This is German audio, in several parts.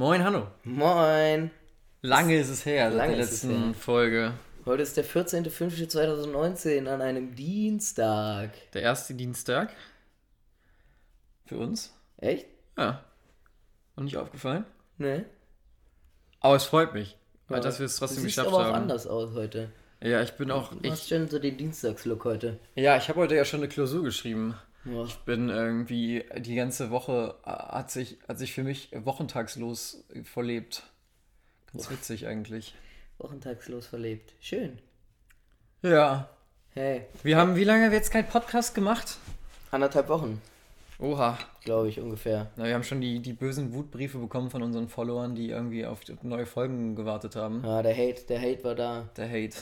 Moin, Hanno. Moin. Lange ist es her, seit Lange der letzten. Folge. Heute ist der 14.05.2019 an einem Dienstag. Der erste Dienstag. Für uns. Echt? Ja. Noch nicht aufgefallen. Ne? Aber es freut mich, weil Ja. dass wir es trotzdem du siehst geschafft aber auch haben. anders aus heute. Ja, ich bin auch. Du hast Ich, schon so den Dienstagslook heute. ja, ich habe heute ja schon eine Klausur geschrieben. Ja. Bin irgendwie die ganze Woche äh, hat sich, hat sich für mich wochentagslos verlebt. Ganz witzig eigentlich. Wochentagslos verlebt. Schön. Ja. Hey, Wir haben, wie lange haben wir jetzt keinen Podcast gemacht? anderthalb Wochen, Oha. glaube ich, ungefähr. Na, wir haben schon die, die bösen Wutbriefe bekommen von unseren Followern, die irgendwie auf neue Folgen gewartet haben. Ja, der Hate, der Hate war da. Der Hate.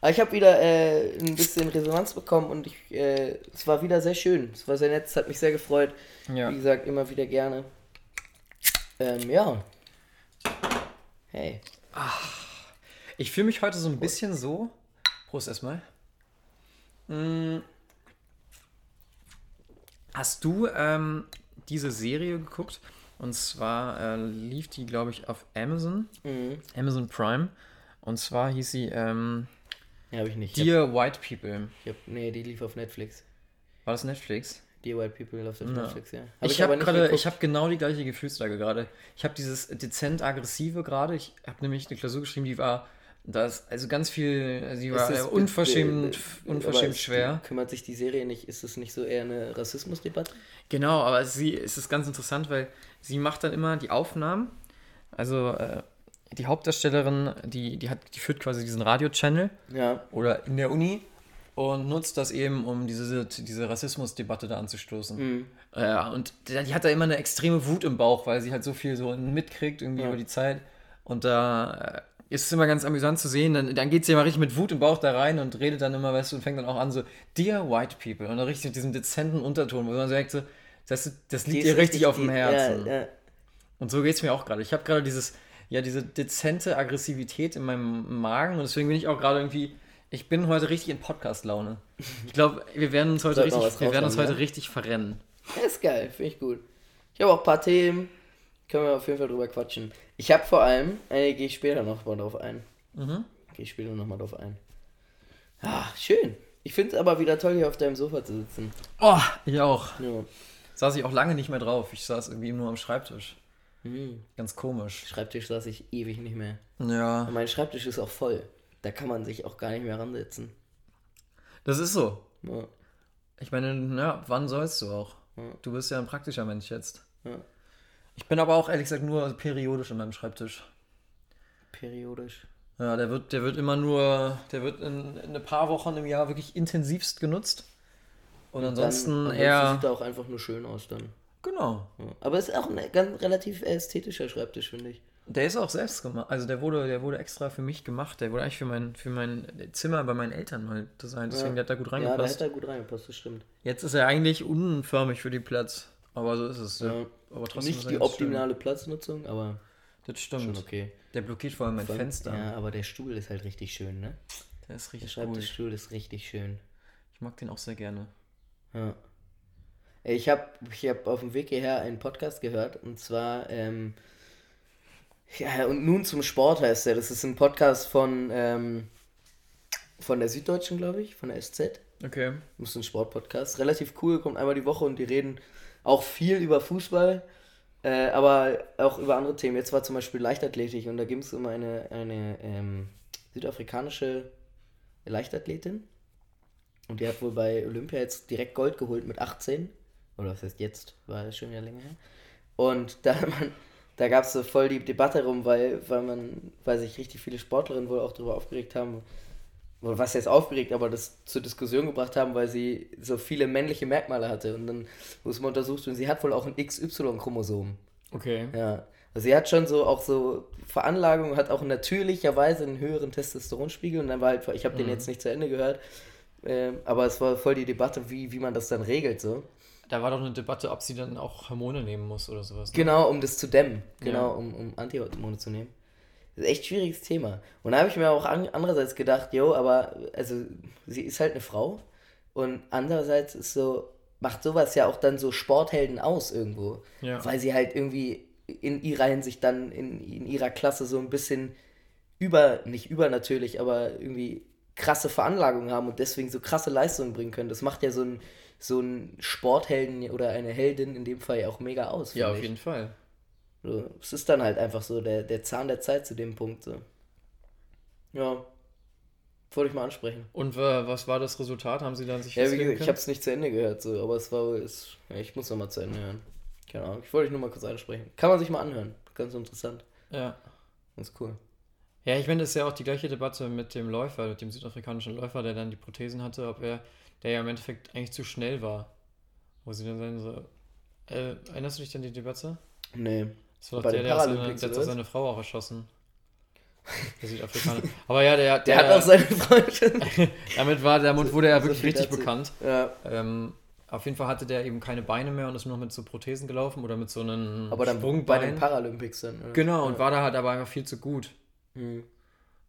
Aber ich habe wieder äh, ein bisschen Resonanz bekommen und ich, äh, es war wieder sehr schön. Es war sehr nett, es hat mich sehr gefreut. Ja. Wie gesagt, immer wieder gerne. Ähm, ja. Hey. Ich fühle mich heute so ein bisschen so. Prost erstmal. Mm. Hast du ähm, diese Serie geguckt? Und zwar äh, lief die, glaube ich, auf Amazon. Mhm. Amazon Prime. Und zwar hieß sie ähm, Ja, habe ich nicht. Ich hab, Dear White People. ich hab, nee, die lief auf Netflix. War das Netflix? Dear White People läuft auf Ja. Netflix, ja. Hab ich habe nicht gerade, ich habe genau die gleiche Gefühlslage gerade. Ich habe dieses dezent aggressive gerade. Ich habe nämlich eine Klausur geschrieben, die war, da ist also ganz viel, also die war es- unverschämt, äh, äh, unverschämt schwer. Kümmert sich die Serie nicht, ist es nicht so eher eine Rassismusdebatte? Genau, aber sie es ist ganz interessant, weil sie macht dann immer die Aufnahmen. Also äh, die Hauptdarstellerin, die, die hat, die führt quasi diesen Radio-Channel Ja. oder in der Uni und nutzt das eben, um diese, diese Rassismusdebatte da anzustoßen. Mhm. Ja, und die hat da immer eine extreme Wut im Bauch, weil sie halt so viel so mitkriegt irgendwie Ja. über die Zeit. Und da äh, ist es immer ganz amüsant zu sehen. Dann, dann geht sie immer richtig mit Wut im Bauch da rein und redet dann immer, weißt du, und fängt dann auch an so, Dear White People. Und dann richtig mit diesem dezenten Unterton, wo man sagt so, das, das liegt ihr richtig auf dem Herzen. Ja, ja. Und so geht es mir auch gerade. Ich habe gerade dieses, ja, diese dezente Aggressivität in meinem Magen und deswegen bin ich auch gerade irgendwie, ich bin heute richtig in Podcast-Laune. Ich glaube, wir werden uns heute richtig, wir werden uns heute ja? richtig verrennen. Ja, ist geil, finde ich gut. Ich habe auch ein paar Themen, können wir auf jeden Fall drüber quatschen. Ich habe vor allem, äh, gehe ich später noch mal drauf ein. Mhm. Gehe ich später noch mal drauf ein. Ah, schön. Ich finde es aber wieder toll, hier auf deinem Sofa zu sitzen. Oh, ich auch. Ja. Saß ich auch lange nicht mehr drauf. Ich saß irgendwie nur am Schreibtisch. Hm. Ganz komisch. Schreibtisch saß ich ewig nicht mehr. Ja, Und mein Schreibtisch ist auch voll. Da kann man sich auch gar nicht mehr ransetzen. das ist so. Ja. Ich meine, ja, wann sollst du auch? Ja. Du bist ja ein praktischer Mensch jetzt. Ja. Ich bin aber auch ehrlich gesagt nur periodisch an meinem Schreibtisch. Periodisch. Ja, der wird, der wird immer nur, der wird in, in ein paar Wochen im Jahr wirklich intensivst genutzt. Und ansonsten Dann, ansonsten eher. sieht er auch einfach nur schön aus dann. Genau. Ja. Aber es ist auch ein ganz relativ ästhetischer Schreibtisch, finde ich. Der ist auch selbst gemacht. Also der wurde, der wurde extra für mich gemacht. Der wurde eigentlich für mein, für mein Zimmer bei meinen Eltern mal designt. Deswegen Ja. der hat da gut Ja, da reingepasst. hätte er gut reingepasst, das stimmt. Jetzt ist er eigentlich unförmig für den Platz. Aber so ist es. Ja. Aber trotzdem ist Nicht die ganz schön. optimale Platznutzung, aber Das stimmt. schon okay. Der blockiert vor allem mein Fenster. Ja, aber der Stuhl ist halt richtig schön, ne? Der ist Der richtig gut. Schreibtischstuhl ist richtig schön. Ich mag den auch sehr gerne. Ja. Ich habe ich hab auf dem Weg hierher einen Podcast gehört und zwar, ähm, ja, und nun zum Sport heißt der. Das ist ein Podcast von, ähm, von der Süddeutschen, glaube ich, von der SZ. Okay. Das ist ein Sportpodcast. Relativ cool, kommt einmal die Woche und die reden auch viel über Fußball, äh, aber auch über andere Themen. Jetzt war zum Beispiel Leichtathletik und da ging es um eine, eine ähm, südafrikanische Leichtathletin. Und die hat wohl bei Olympia jetzt direkt Gold geholt mit 18. Oder was heißt jetzt? War ja schon ja länger her. Und da, man, da gab es so voll die Debatte rum, weil, weil man, weil sich richtig viele Sportlerinnen wohl auch darüber aufgeregt haben, oder was jetzt aufgeregt, aber das zur Diskussion gebracht haben, weil sie so viele männliche Merkmale hatte. Und dann muss man untersucht und sie hat wohl auch ein XY-Chromosom. Okay. Ja. Also sie hat schon so auch so Veranlagung, hat auch natürlicherweise einen höheren Testosteronspiegel und dann war halt, ich habe den jetzt nicht zu Ende gehört, ähm, aber es war voll die Debatte, wie, wie man das dann regelt so. Da war doch eine Debatte, ob sie dann auch Hormone nehmen muss oder sowas. ne? Genau, um das zu dämmen. Genau, Ja. um, um Antihormone zu nehmen. Das ist echt ein schwieriges Thema. Und da habe ich mir auch an, andererseits gedacht, jo, aber also sie ist halt eine Frau und andererseits ist so, macht sowas ja auch dann so Sporthelden aus irgendwo. Ja. Weil sie halt irgendwie in ihrer Hinsicht dann in, in ihrer Klasse so ein bisschen über, nicht übernatürlich, aber irgendwie krasse Veranlagungen haben und deswegen so krasse Leistungen bringen können. Das macht ja so ein, so ein Sporthelden oder eine Heldin in dem Fall ja auch mega aus. Ja, auf ich. jeden Fall. So, es ist dann halt einfach so der, der Zahn der Zeit zu dem Punkt. So. Ja. Wollte ich mal ansprechen. Und äh, was war das Resultat? Haben Sie dann sich Ja, wie gesagt, ich habe es nicht zu Ende gehört, so, aber es war wohl. Es, ja, ich muss nochmal zu Ende hören. Keine Ahnung. Ich wollte dich nur mal kurz ansprechen. Kann man sich mal anhören. Ganz interessant. Ja. Ganz cool. Ja, ich meine, das ist ja auch die gleiche Debatte mit dem Läufer, mit dem südafrikanischen Läufer, der dann die Prothesen hatte, ob er, der ja im Endeffekt eigentlich zu schnell war. Wo sie dann sagen so, äh, erinnerst du dich an die Debatte? Nee. Das war doch Bei der, den der, hat seine, Paralympics, der hat seine Frau auch erschossen. Der Südafrikaner. Aber ja, der, Der, hat auch seine Freundin. damit war, damit wurde er So wirklich viel richtig dazu. bekannt. ja. Ähm, auf jeden Fall hatte der eben keine Beine mehr und ist nur noch mit so Prothesen gelaufen oder mit so einem Aber dann bei Sprungbein. den Paralympics dann. oder? genau, und ja. war da halt aber einfach viel zu gut. Mhm.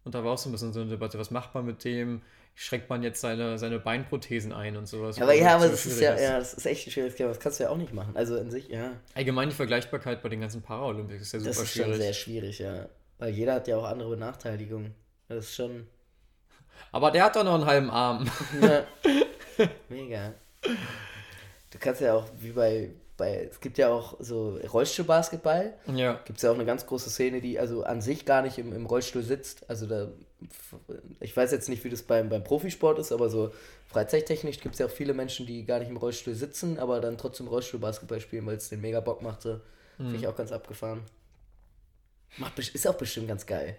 Und da war auch so ein bisschen so eine Debatte, was macht man mit dem? Schränkt man jetzt seine, seine Beinprothesen ein und sowas? Aber ja, aber das ist schwierig ja, ja, das ist echt ein schwieriges Thema. Das kannst du ja auch nicht machen. Also in sich, ja. Allgemein die Vergleichbarkeit bei den ganzen Paralympics ist ja super Das ist schwierig. schon sehr schwierig, ja. Weil jeder hat ja auch andere Benachteiligungen. Das ist schon. aber der hat doch noch einen halben Arm. Ja. Mega. Du kannst ja auch, wie bei, bei, es gibt ja auch so Rollstuhlbasketball, ja. gibt es ja auch eine ganz große Szene, die also an sich gar nicht im, im Rollstuhl sitzt. Also da, ich weiß jetzt nicht, wie das beim, beim Profisport ist, aber so freizeittechnisch gibt es ja auch viele Menschen, die gar nicht im Rollstuhl sitzen, aber dann trotzdem Rollstuhlbasketball spielen, weil es den mega Bock macht. So. Finde ich auch ganz abgefahren. Macht, ist auch bestimmt ganz geil.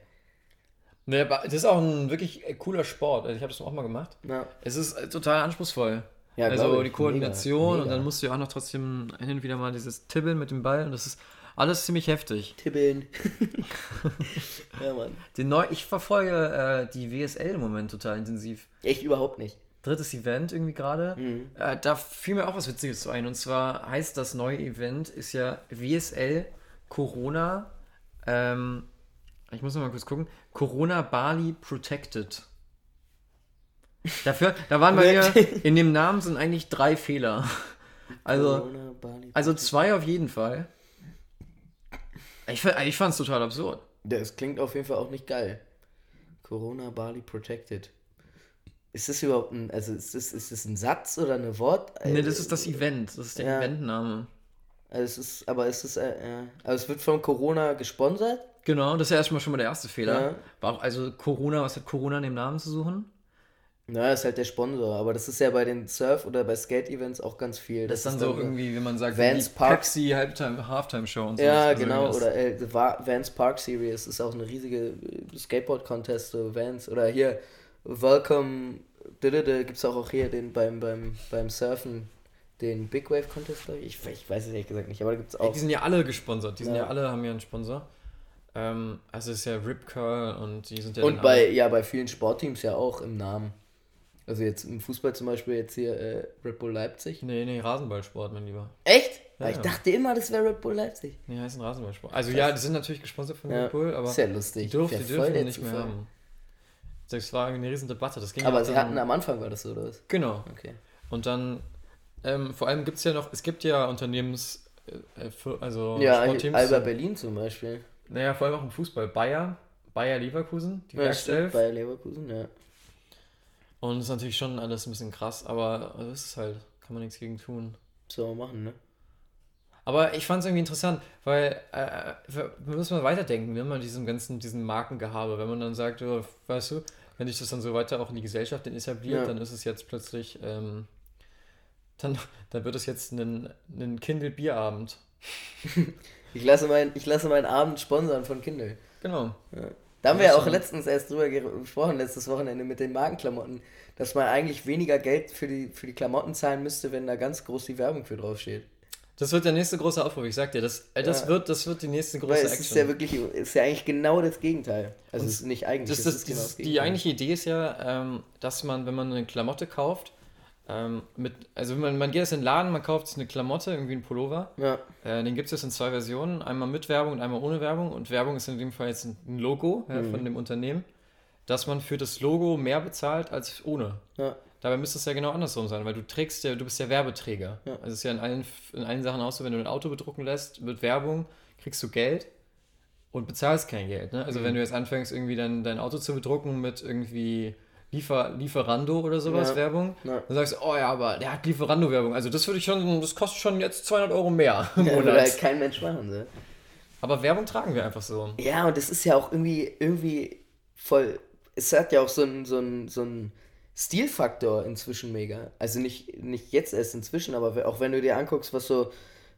Ne, aber das ist auch ein wirklich cooler Sport. Also ich habe das auch mal gemacht. Ja. Es ist äh, total anspruchsvoll. Ja, also die Koordination Mega, und dann musst du ja auch noch trotzdem hin und wieder mal dieses Tibbeln mit dem Ball und das ist alles ziemlich heftig. Tibbeln. ja, Mann. Den neu ich verfolge äh, die WSL im Moment total intensiv. Echt überhaupt nicht. Drittes Event irgendwie gerade. Mhm. Äh, da fiel mir auch was Witziges zu ein. Und zwar heißt das neue Event ist ja WSL Corona. Ähm, ich muss noch mal kurz gucken. Corona Bali Protected. Dafür, da waren bei mir, in dem Namen sind eigentlich drei Fehler. Also, also zwei auf jeden Fall. Ich, ich fand es total absurd. Das klingt auf jeden Fall auch nicht geil. Corona Bali Protected. Ist das überhaupt ein, also ist das, ist das ein Satz oder ein Wort? Ne, das ist das Event. Das ist der Ja. Eventname. Also es ist, aber ist es, äh, ja. Also es wird von Corona gesponsert? Genau, das ist ja erstmal schon mal der erste Fehler. Ja. War auch, also Corona, was hat Corona in dem Namen zu suchen? Na, ist halt der Sponsor, aber das ist ja bei den Surf- oder bei Skate-Events auch ganz viel. Das ist dann so irgendwie, wie man sagt, Vans die Park- Pepsi Halbtime, Halftime Show und so. Ja, Also genau. das- Oder äh, Vans Park Series ist auch eine riesige äh, Skateboard-Contest, so Vans. Oder hier Welcome, gibt es auch, auch hier den beim, beim, beim Surfen, den Big Wave Contest, glaub ich. ich. Ich weiß es ehrlich gesagt nicht, aber da gibt es auch. Die sind ja alle gesponsert. Die sind ja, Ja. alle, haben ja einen Sponsor. Ähm, also es ist ja Rip Curl und die sind ja Und bei, alle- ja, bei vielen Sportteams ja auch im Namen. Also jetzt im Fußball zum Beispiel jetzt hier äh, Red Bull Leipzig. Nee, nee, Rasenballsport, mein Lieber. Echt? Ja, Weil ich ja. dachte immer, das wäre Red Bull Leipzig. Nee, heißen Rasenballsport. Also ja, die sind natürlich gesponsert von Red Bull, aber ist ja lustig. die dürfen, die dürfen nicht mehr haben. Das war eine riesen Debatte. Das ging Aber sie hatten am Anfang war das so, oder was? Genau. Okay. Und dann, ähm, vor allem gibt es ja noch, es gibt ja Unternehmens, äh, äh, für, also Ja, Sportteams. Alba Berlin zum Beispiel. Naja, vor allem auch im Fußball. Bayer, Bayer Leverkusen, die Ja, Werkself. bei Leverkusen, ja. Und das ist natürlich schon alles ein bisschen krass, aber das ist halt, kann man nichts gegen tun. So machen, ne? Aber ich fand es irgendwie interessant, weil äh, wir wir müssen mal weiterdenken, wenn man diesem ganzen, diesen Markengehabe, wenn man dann sagt, oh, weißt du, wenn sich das dann so weiter auch in die Gesellschaft etabliert, Ja. dann ist es jetzt plötzlich, ähm, dann, dann wird es jetzt ein, ein Kindle-Bierabend. Ich lasse, mein, ich lasse meinen Abend sponsern von Kindle. Genau. Da haben wir ja auch letztens erst drüber gesprochen, letztes Wochenende mit den Markenklamotten, dass man eigentlich weniger Geld für die, für die Klamotten zahlen müsste, wenn da ganz groß die Werbung für draufsteht. Das wird der nächste große Aufruf, ich sag dir, das, äh, das, Ja. wird, das wird die nächste große Weil es Action. ist ja wirklich, ist ja eigentlich genau das Gegenteil. Also Und es ist nicht eigentlich, Das, das, ist genau das die Gegenteil. eigentliche Idee ist ja, ähm, dass man, wenn man eine Klamotte kauft, ähm, mit, also man, man geht jetzt in den Laden, man kauft sich eine Klamotte, irgendwie einen Pullover, Ja, äh, den gibt es jetzt in zwei Versionen, einmal mit Werbung und einmal ohne Werbung und Werbung ist in dem Fall jetzt ein ein Logo ja, Mhm. von dem Unternehmen, dass man für das Logo mehr bezahlt als ohne. ja, Dabei müsste es ja genau andersrum sein, weil du trägst ja, du bist ja Werbeträger. Ja. Also es ist ja in allen, in allen Sachen auch so, wenn du ein Auto bedrucken lässt mit Werbung, kriegst du Geld und bezahlst kein Geld. Ne? Also Mhm. wenn du jetzt anfängst, irgendwie dein, dein Auto zu bedrucken mit irgendwie Liefer, Lieferando oder sowas, Ja. Werbung, Ja. dann sagst du, oh ja, aber der hat Lieferando-Werbung. Also das würde ich schon, das kostet schon jetzt 200 Euro mehr im Ja, würde Monat. halt kein Mensch machen. So. Aber Werbung tragen wir einfach so. Ja, und das ist ja auch irgendwie, irgendwie voll. Es hat ja auch so einen so einen- so einen Stilfaktor inzwischen mega. Also nicht, nicht jetzt erst inzwischen, aber auch wenn du dir anguckst, was so.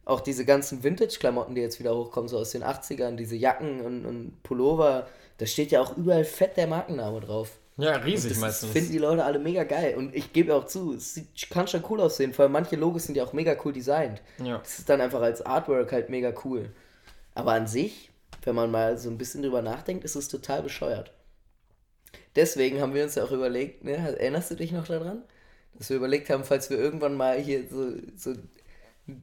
Auch diese ganzen Vintage-Klamotten, die jetzt wieder hochkommen, so aus den 80ern, diese Jacken und, und Pullover, da steht ja auch überall fett der Markenname drauf. Ja, riesig Das meistens. finden die Leute alle mega geil. Und ich gebe auch zu, es sieht, kann schon cool aussehen, vor allem manche Logos sind ja auch mega cool designt. Ja. Das ist dann einfach als Artwork halt mega cool. Aber an sich, wenn man mal so ein bisschen drüber nachdenkt, ist es total bescheuert. Deswegen haben wir uns ja auch überlegt, ne, erinnerst du dich noch daran? Dass wir überlegt haben, falls wir irgendwann mal hier so, so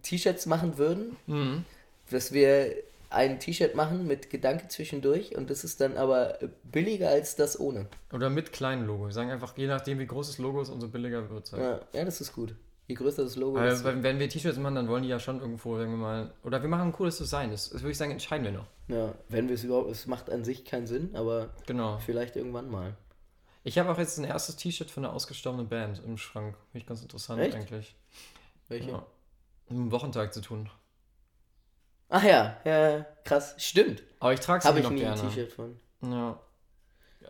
T-Shirts machen würden, Mhm. dass wir ein T-Shirt machen mit Gedanke zwischendurch und das ist dann aber billiger als das ohne. Oder mit kleinen Logo. Wir sagen einfach, je nachdem, wie groß das Logo ist, umso billiger wird es halt. Ja, ja, das ist gut. Je größer das Logo Weil, ist. wenn, wenn wir T-Shirts machen, dann wollen die ja schon irgendwo, sagen wir mal, oder wir machen ein cooles Design. Das, das würde ich sagen, entscheiden wir noch. Ja, wenn wir es überhaupt, es macht an sich keinen Sinn, aber Genau. vielleicht irgendwann mal. Ich habe auch jetzt ein erstes T-Shirt von einer ausgestorbenen Band im Schrank. Finde ich ganz interessant Echt? eigentlich. Welche? Ja. Mit dem Wochentag zu tun. Ach ja, ja, krass. Stimmt. Aber ich trage es Habe noch ich nie ein gerne. T-Shirt von. Ja.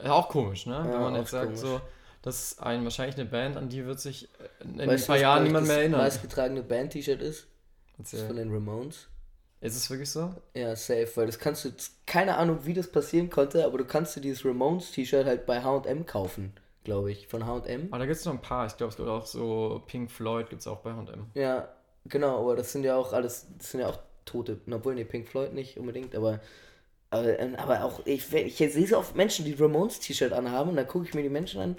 Auch komisch, ne? Wenn Ja, man auch jetzt sagt, komisch. so, das ist ein, wahrscheinlich eine Band, an die wird sich in ein Weißt du, paar was, Jahren niemand mehr Das erinnern. meistgetragene Band-T-Shirt ist? Das ist von Erzähl. den Ramones. Ist es wirklich so? Ja, safe, weil das kannst du, keine Ahnung, wie das passieren konnte, aber du kannst dir dieses Ramones-T-Shirt halt bei H&M kaufen, glaube ich, von H&M. Aber da gibt es noch ein paar. Ich glaube, es gibt auch so Pink Floyd, gibt es auch bei H&M. Ja, genau, aber das sind ja auch alles, das sind ja auch Tote, obwohl, nee, Pink Floyd nicht unbedingt, aber, aber, ähm, aber auch, ich, ich sehe so oft Menschen, die Ramones-T-Shirt anhaben und dann gucke ich mir die Menschen an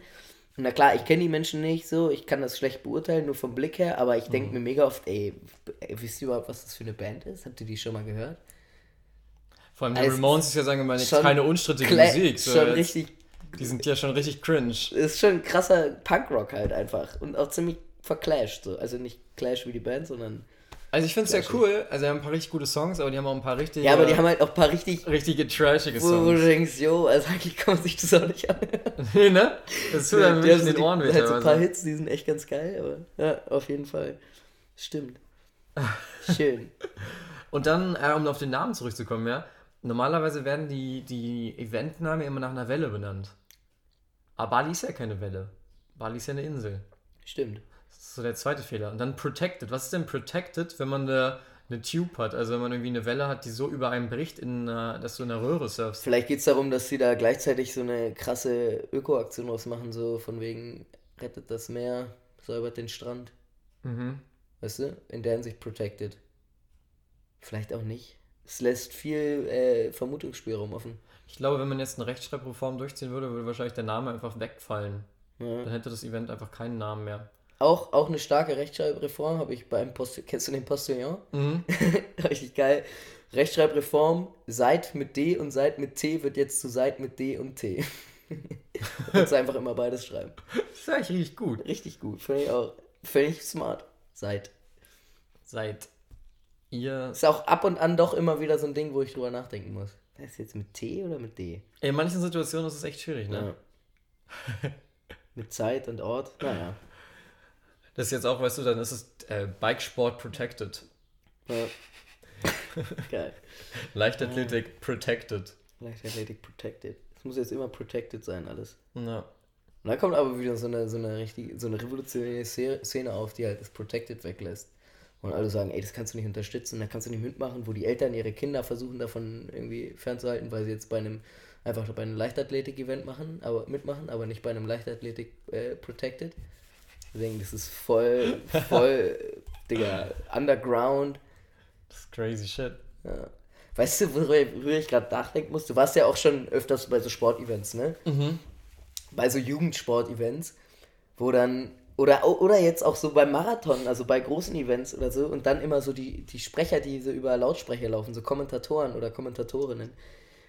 und na klar, ich kenne die Menschen nicht so, ich kann das schlecht beurteilen, nur vom Blick her, aber ich Mhm. denke mir mega oft, ey, wisst ihr überhaupt, was das für eine Band ist? Habt ihr die schon mal gehört? Vor allem die Also, Ramones ist ja, sagen wir mal, jetzt keine unstrittige Musik. So schon jetzt- richtig, Die sind ja schon richtig cringe. ist schon ein krasser Punkrock halt einfach und auch ziemlich verclasht so, also nicht Clash wie die Band, sondern, Also ich finde es sehr cool. Also die haben ein paar richtig gute Songs, aber die haben auch ein paar richtige, ja, aber die haben halt auch ein paar richtig richtige trashige Wo, wo du Songs. denkst, jo, also eigentlich kann man sich das auch nicht anhören. nee, ne? Das tut einem Die wirklich in den Ohren weh. halt so ein paar. Hits, die sind echt ganz geil, aber ja, auf jeden Fall. Stimmt. Schön. Und dann, äh, um auf den Namen zurückzukommen, ja. Normalerweise werden die, die Eventnamen immer nach einer Welle benannt. Aber Bali ist ja keine Welle. Bali ist ja eine Insel. Stimmt. Das ist so der zweite Fehler. Und dann Protected. Was ist denn Protected, wenn man eine, eine Tube hat? Also wenn man irgendwie eine Welle hat, die so über einem bricht, in, einer- dass du in einer Röhre surfst. Vielleicht geht es darum, dass sie da gleichzeitig so eine krasse Öko-Aktion draus machen, so von wegen rettet das Meer, säubert den Strand. Mhm. Weißt du? In der Hinsicht protected. Vielleicht auch nicht. Es lässt viel äh, Vermutungsspielraum offen. Ich glaube, wenn man jetzt eine Rechtschreibreform durchziehen würde, würde wahrscheinlich der Name einfach wegfallen. Ja. Dann hätte das Event einfach keinen Namen mehr. Auch, auch eine starke Rechtschreibreform habe ich beim Post. Kennst du den Postillon? Mhm. Richtig geil. Rechtschreibreform, Seit mit D und Seit mit T wird jetzt zu Seit mit D und T. kannst einfach immer beides schreiben. Das ist eigentlich richtig gut. Richtig gut, finde ich auch. Finde ich smart. Seit. Seid ihr. Ist auch ab und an doch immer wieder so ein Ding, wo ich drüber nachdenken muss. Ist jetzt mit T oder mit D? In manchen Situationen ist es echt schwierig, ne? Ja. mit Zeit und Ort. Naja. Das ist jetzt auch, weißt du, dann ist es äh, Bikesport Protected. Ja. Geil. Leichtathletik Protected. Leichtathletik protected. Es muss jetzt immer protected sein, alles. Ja. Und dann kommt aber wieder so eine, so eine richtig, so eine revolutionäre Szene auf, die halt das Protected weglässt. Und alle sagen, ey, das kannst du nicht unterstützen, da kannst du nicht mitmachen, wo die Eltern ihre Kinder versuchen davon irgendwie fernzuhalten, weil sie jetzt bei einem, einfach bei einem Leichtathletik-Event machen, aber mitmachen, aber nicht bei einem Leichtathletik äh, Protected. Deswegen, das ist voll, voll, Digga, underground. Das ist crazy shit. Ja. Weißt du, worüber, ich gerade nachdenken muss? Du warst ja auch schon öfters bei so Sportevents, ne? Bei so Jugendsportevents, wo dann, oder, oder jetzt auch so beim Marathon, also bei großen Events oder so, und dann immer so die, die Sprecher, die so über Lautsprecher laufen, so Kommentatoren oder Kommentatorinnen,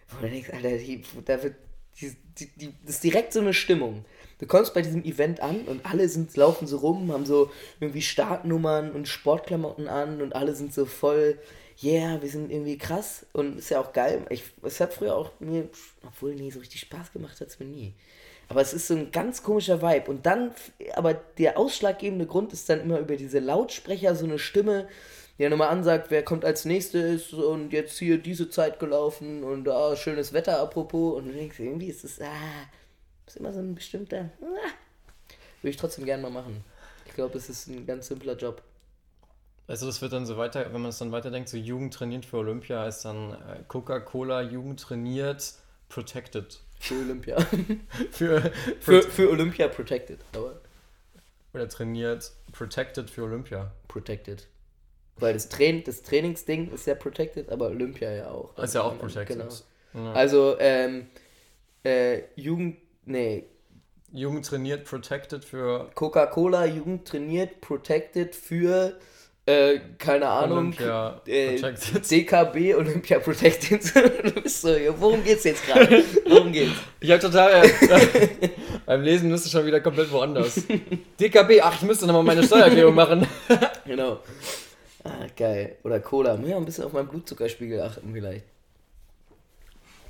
wo du denkst, Alter, die, da wird, die, die, die, das ist direkt so eine Stimmung. Du kommst bei diesem Event an und alle sind, laufen so rum, haben so irgendwie Startnummern und Sportklamotten an und alle sind so voll, yeah, wir sind irgendwie krass und ist ja auch geil. Ich, es hat früher auch mir, obwohl, nee, so richtig Spaß gemacht hat es mir nie. Aber es ist so ein ganz komischer Vibe. Und dann, aber der ausschlaggebende Grund ist dann immer über diese Lautsprecher so eine Stimme, die ja nochmal ansagt, wer kommt als nächstes und jetzt hier diese Zeit gelaufen und ah, schönes Wetter apropos. Und irgendwie ist es, ah, ist immer so ein bestimmter, ah, würde ich trotzdem gerne mal machen. Ich glaube, es ist ein ganz simpler Job. Also das wird dann so weiter, wenn man es dann weiterdenkt, so Jugend trainiert für Olympia ist dann äh, Coca-Cola Jugend trainiert protected. Für Olympia. für, für, für Olympia protected, aber. Oder trainiert protected für Olympia. Protected. Weil das, Train das Trainingsding ist ja protected, aber Olympia ja auch. Ist ja auch protected. Genau. Ja. Also, ähm, äh, Jugend, nee. Jugend trainiert protected für. Coca-Cola, Jugend trainiert protected für äh, keine Ahnung, Olympia äh, DKB Olympia Protected. du bist so, worum geht's jetzt gerade? Worum geht's? Ich hab total, äh, beim Lesen müsste schon wieder komplett woanders. DKB, ach, ich müsste nochmal meine Steuererklärung machen. genau. Ah, geil. Oder Cola. Ja, ein bisschen auf meinen Blutzuckerspiegel achten vielleicht.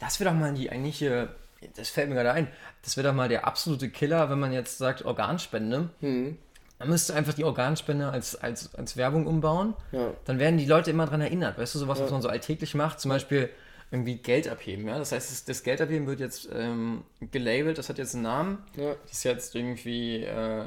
Das wäre doch mal die eigentliche, das fällt mir gerade ein, das wäre doch mal der absolute Killer, wenn man jetzt sagt Organspende. Hm man müsste einfach die Organspende als, als, als Werbung umbauen. Ja. Dann werden die Leute immer daran erinnert. Weißt du, sowas, ja. was man so alltäglich macht, zum Beispiel irgendwie Geld abheben. Ja? Das heißt, das, das Geld abheben wird jetzt ähm, gelabelt, das hat jetzt einen Namen. Ja. Das ist jetzt irgendwie äh,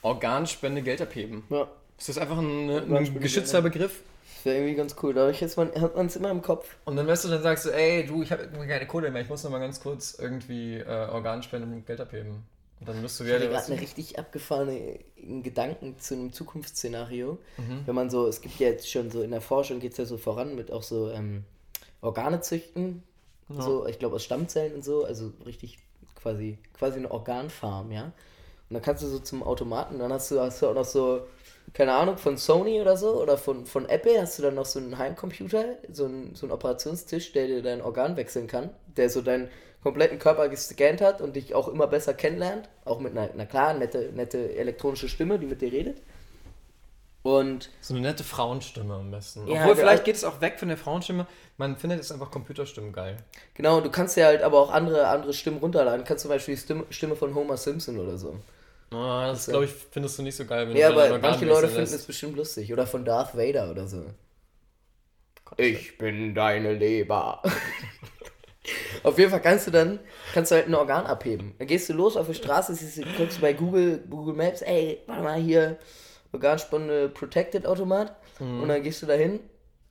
Organspende Geld abheben. Ja. Ist das einfach ein, ein geschützter Begriff? Das wäre irgendwie ganz cool. Dadurch man, hat man es immer im Kopf. Und dann weißt du, dann sagst du, ey, du, ich habe keine Kohle mehr, ich muss noch mal ganz kurz irgendwie äh, Organspende und Geld abheben. Und dann müsst du wieder. Ich hatte gerade eine richtig abgefahrene Gedanken zu einem Zukunftsszenario. Mhm. Wenn man so, es gibt ja jetzt schon so in der Forschung geht es ja so voran mit auch so ähm, Organe züchten. Ja. So, ich glaube aus Stammzellen und so, also richtig quasi, quasi eine Organfarm, ja. Und dann kannst du so zum Automaten, dann hast du, hast du auch noch so, keine Ahnung, von Sony oder so oder von, von Apple hast du dann noch so einen Heimcomputer, so einen, so einen Operationstisch, der dir dein Organ wechseln kann, der so dein kompletten Körper gescannt hat und dich auch immer besser kennenlernt. Auch mit einer, einer klaren, nette, nette elektronische Stimme, die mit dir redet. Und so eine nette Frauenstimme am besten. Ja, Obwohl, vielleicht geht es auch weg von der Frauenstimme. Man findet es einfach Computerstimmen geil. Genau, du kannst ja halt aber auch andere, andere Stimmen runterladen. Du kannst zum Beispiel die Stimme, Stimme von Homer Simpson oder so. Oh, das, glaube ich, findest du nicht so geil. Wenn ja, aber manche Leute finden es bestimmt lustig. Oder von Darth Vader oder so. Ich bin deine Leber. Auf jeden Fall kannst du dann, kannst du halt ein Organ abheben. Dann gehst du los auf die Straße, siehst, guckst du bei Google, Google Maps, ey, warte mal hier, Organspende Protected Automat. Mhm. Und dann gehst du da hin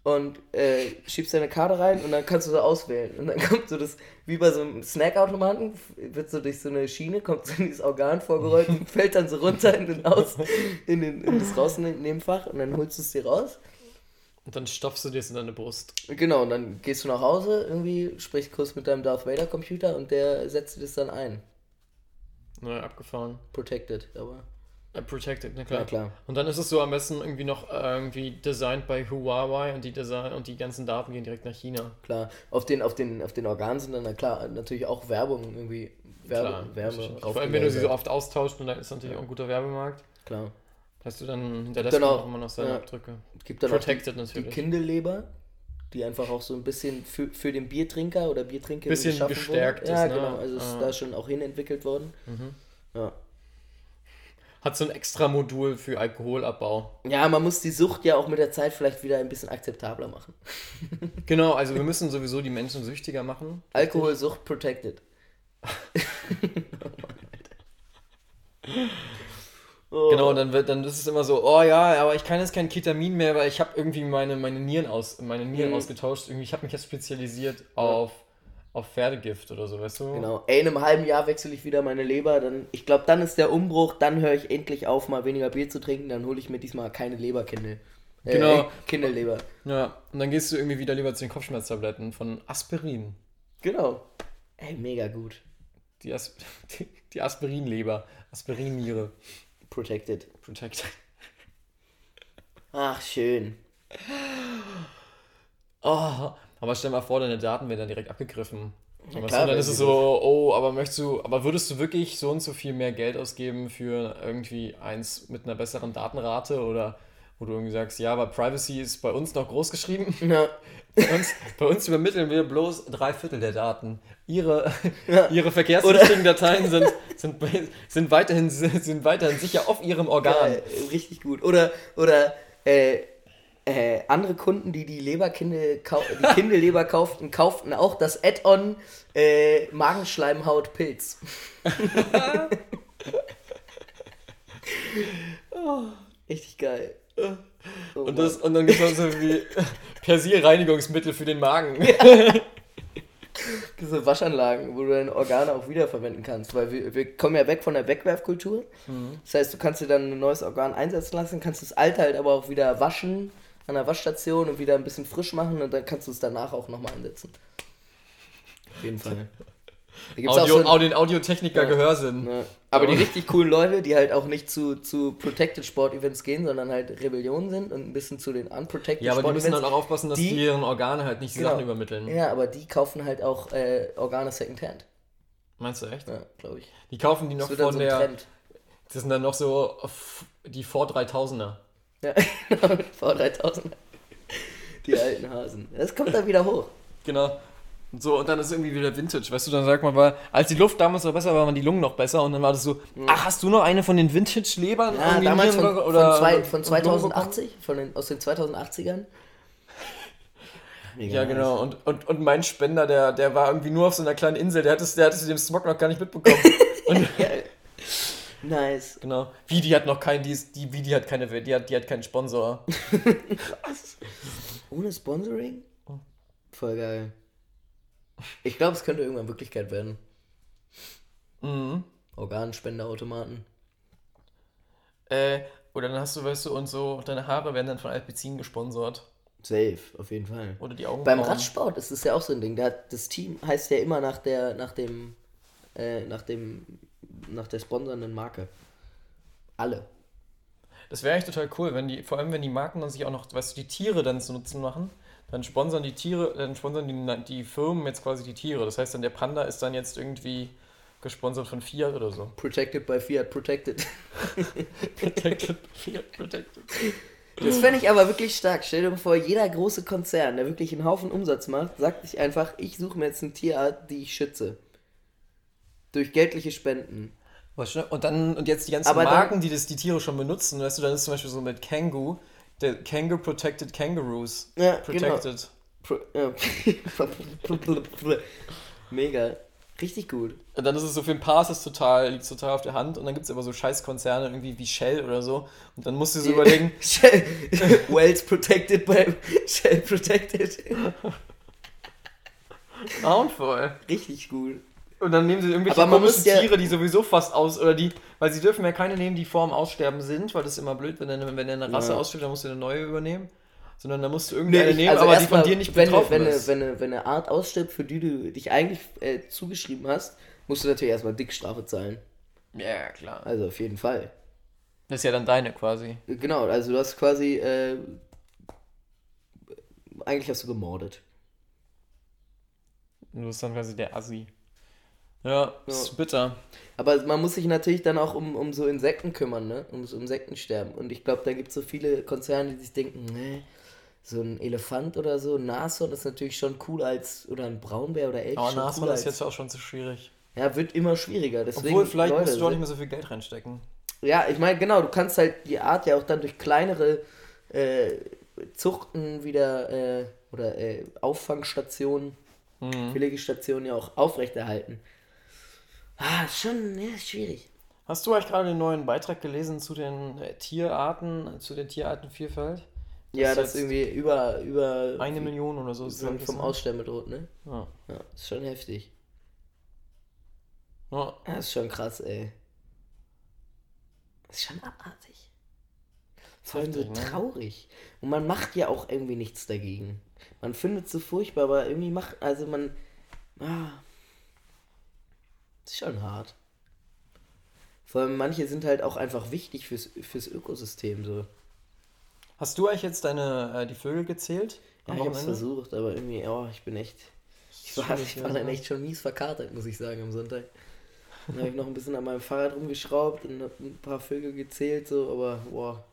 und äh, schiebst deine Karte rein und dann kannst du so auswählen. Und dann kommt so das, wie bei so einem Snackautomaten, wird so durch so eine Schiene, kommt so dieses Organ vorgerollt und fällt dann so runter in, den Aus, in, den, in das Rausnehmfach und dann holst du es dir raus. Und dann stopfst du dir es in deine Brust. Genau, und dann gehst du nach Hause, irgendwie sprichst kurz mit deinem Darth Vader Computer und der setzt dir das dann ein. Naja, abgefahren. Protected, aber. Uh, protected, na klar. Ja, klar. Und dann ist es so am besten irgendwie noch irgendwie designed bei Huawei und die Design und die ganzen Daten gehen direkt nach China. Klar. Auf den, auf den, auf den Organen sind dann na klar natürlich auch Werbung irgendwie. Werbe, klar, Wärme. Vor allem wenn du sie so oft austauschst und dann ist natürlich ja. auch ein guter Werbemarkt. Klar. Hast du dann hinterlässt dann auch immer noch seine ja, Abdrücke. Gibt dann Protected auch die, natürlich. Die Kindleber, die einfach auch so ein bisschen für, für den Biertrinker oder Biertrinker bisschen gestärkt wurde. ist. Ja, ne? genau. Also ah. ist da schon auch hinentwickelt worden. Mhm. Ja. Hat so ein extra Modul für Alkoholabbau. Ja, man muss die Sucht ja auch mit der Zeit vielleicht wieder ein bisschen akzeptabler machen. genau, also wir müssen sowieso die Menschen süchtiger machen. Alkoholsucht protected. Oh. Genau, und dann wird, dann ist es immer so, oh ja, aber ich kann jetzt kein Ketamin mehr, weil ich habe irgendwie meine, meine Nieren aus, meine Nieren mhm. ausgetauscht. Irgendwie, ich habe mich jetzt spezialisiert auf, auf Pferdegift oder so, weißt du? Genau. Ey, in einem halben Jahr wechsle ich wieder meine Leber, dann, ich glaube, dann ist der Umbruch, dann höre ich endlich auf, mal weniger Bier zu trinken, dann hole ich mir diesmal keine Leberkindel. Äh, genau. Kindelleber. Ja, und dann gehst du irgendwie wieder lieber zu den Kopfschmerztabletten von Aspirin. Genau. Ey, mega gut. Die, As die, die Aspirinleber, Aspirinniere. Protected. Protected. Ach, schön. Oh, aber stell mal vor, deine Daten werden dann direkt abgegriffen. Ja, klar, dann ist es so, oh, aber möchtest du, aber würdest du wirklich so und so viel mehr Geld ausgeben für irgendwie eins mit einer besseren Datenrate oder, wo du irgendwie sagst, ja, aber Privacy ist bei uns noch groß geschrieben. Ja. Bei uns, bei uns übermitteln wir bloß drei Viertel der Daten. Ihre, Ja. ihre verkehrswichtigen Dateien sind, sind, sind, weiterhin, sind weiterhin sicher auf ihrem Organ. Geil, richtig gut. Oder, oder äh, äh, andere Kunden, die die Leberkinde, kau die Kindeleber kauften, kauften auch das Add-on äh, Magenschleimhaut Pilz. oh, richtig geil. Oh Und, das, und dann gibt es so wie Persil-Reinigungsmittel für den Magen. Diese Waschanlagen, wo du deine Organe auch wiederverwenden kannst, weil wir, wir kommen ja weg von der Wegwerfkultur. Das heißt, du kannst dir dann ein neues Organ einsetzen lassen, kannst das alte halt aber auch wieder waschen an der Waschstation und wieder ein bisschen frisch machen und dann kannst du es danach auch nochmal einsetzen. Auf jeden Fall. Audio, auch so den Audiotechniker Ja. Gehörsinn. Ne. Aber die richtig coolen Leute, die halt auch nicht zu, zu Protected Sport Events gehen, sondern halt Rebellion sind und ein bisschen zu den Unprotected Ja, aber die Sport müssen Events. dann auch aufpassen, dass die- ihren Organe halt nicht Genau. Sachen übermitteln. Ja, aber die kaufen halt auch äh, Organe Secondhand. Meinst du echt? Ja, glaube ich. Die kaufen die noch von so der. Trend. Das sind dann noch so f- die vor 3000er. Ja, mit V3000. Die alten Hasen. Das kommt dann wieder hoch. Genau. Und so, und dann ist irgendwie wieder Vintage, weißt du, dann sagt man, war, als die Luft damals noch besser war, waren die Lungen noch besser und dann war das so, ach, hast du noch eine von den Vintage-Lebern? Ja, damals von, Nieren- von, oder- zwei, von und Lungen bekommen? 2080, von den, aus den 2080ern. Mega Ja, genau. Und, und, und mein Spender, der, der war irgendwie nur auf so einer kleinen Insel, der hat es, der hat es dem Smog noch gar nicht mitbekommen. und, Geil. Nice. genau. Wie, die hat noch kein, die, ist, die, wie, die hat keine, die hat, die hat keinen Sponsor. Ohne Sponsoring? Oh. Voll geil. Ich glaube, es könnte irgendwann Wirklichkeit werden. Mhm. Organspenderautomaten. Äh, oder dann hast du, weißt du, und so, deine Haare werden dann von Alpecin gesponsert. Safe, auf jeden Fall. Oder die Augen. Beim Radsport ist es ja auch so ein Ding. Da das Team heißt ja immer nach der, nach dem, äh, nach dem, nach der sponsornden Marke. Alle. Das wäre echt total cool, wenn die, vor allem wenn die Marken dann sich auch noch, weißt du, die Tiere dann zu Nutzen machen, dann sponsern die Tiere, dann sponsern die, die Firmen jetzt quasi die Tiere. Das heißt dann, der Panda ist dann jetzt irgendwie gesponsert von Fiat oder so. Protected by Fiat Protected. Protected, Fiat Protected. Das fände ich aber wirklich stark. Stell dir mal vor, jeder große Konzern, der wirklich einen Haufen Umsatz macht, sagt sich einfach, ich suche mir jetzt eine Tierart, die ich schütze. Durch geldliche Spenden. Und dann, und jetzt die ganzen Aber dann- Marken, die das, die Tiere schon benutzen, weißt du, dann ist zum Beispiel so mit Kangoo, der Kangaroo Protected Kangaroos. Ja, Protected. Pro, ja. Mega. Richtig gut. Und dann ist es so für ein Paar ist total, liegt total auf der Hand und dann gibt es aber so Scheißkonzerne irgendwie wie Shell oder so und dann musst du so überlegen, Shell, Wells protected by Shell protected. Grauenvoll. Richtig gut. Und dann nehmen sie irgendwelche Aber muss ja- Tiere, die sowieso fast aus, oder die, weil sie dürfen ja keine nehmen, die vor dem Aussterben sind, weil das ist immer blöd, wenn eine, wenn eine Rasse Ja. ausstirbt, dann musst du eine neue übernehmen. Sondern dann musst du irgendeine ich- nehmen, also aber die von dir nicht wenn, betroffen wenn, ist. Wenn, wenn, wenn eine Art ausstirbt, für die du dich eigentlich äh, zugeschrieben hast, musst du natürlich erstmal Dickstrafe zahlen. ja, klar. Also auf jeden Fall. Das ist ja dann deine quasi. Genau, also du hast quasi, äh, eigentlich hast du gemordet. Du bist dann quasi der Assi. Ja, das Ja. ist bitter. Aber man muss sich natürlich dann auch um, um so Insekten kümmern, ne? Um so Insektensterben. Und ich glaube, da gibt es so viele Konzerne, die sich denken, nee, so ein Elefant oder so, ein Nashorn ist natürlich schon cool als, oder ein Braunbär oder Elch Aber Nashorn cool ist jetzt auch schon zu schwierig. Ja, wird immer schwieriger. Deswegen, Obwohl, vielleicht Leute, musst du auch nicht mehr so viel Geld reinstecken. Ja, ich meine, genau, du kannst halt die Art ja auch dann durch kleinere äh, Zuchten wieder äh, oder äh, Auffangstationen, Mhm. Pflegestationen ja auch aufrechterhalten. Ah, ist schon, ja, ist schwierig. Hast du eigentlich gerade den neuen Beitrag gelesen zu den äh, Tierarten, zu den Tierartenvielfalt? Ja, ist das jetzt irgendwie über, über Eine Million oder so. ist sind das, vom ne? Aussterben bedroht, ne? Ja. Ja, ist schon heftig. Ja. Ja, ist schon krass, ey. Ist schon abartig. Vor allem so ne? traurig. Und man macht ja auch irgendwie nichts dagegen. Man findet es so furchtbar, aber irgendwie macht, also man, ah, ist schon hart. Vor allem manche sind halt auch einfach wichtig fürs, fürs Ökosystem, so. Hast du eigentlich jetzt deine, äh, die Vögel gezählt? Ja, ich hab's versucht, aber irgendwie, oh, ich bin echt, ich war, ich war dann echt schon mies verkatert, muss ich sagen, am Sonntag. Dann habe ich noch ein bisschen an meinem Fahrrad rumgeschraubt und hab ein paar Vögel gezählt, so, aber boah.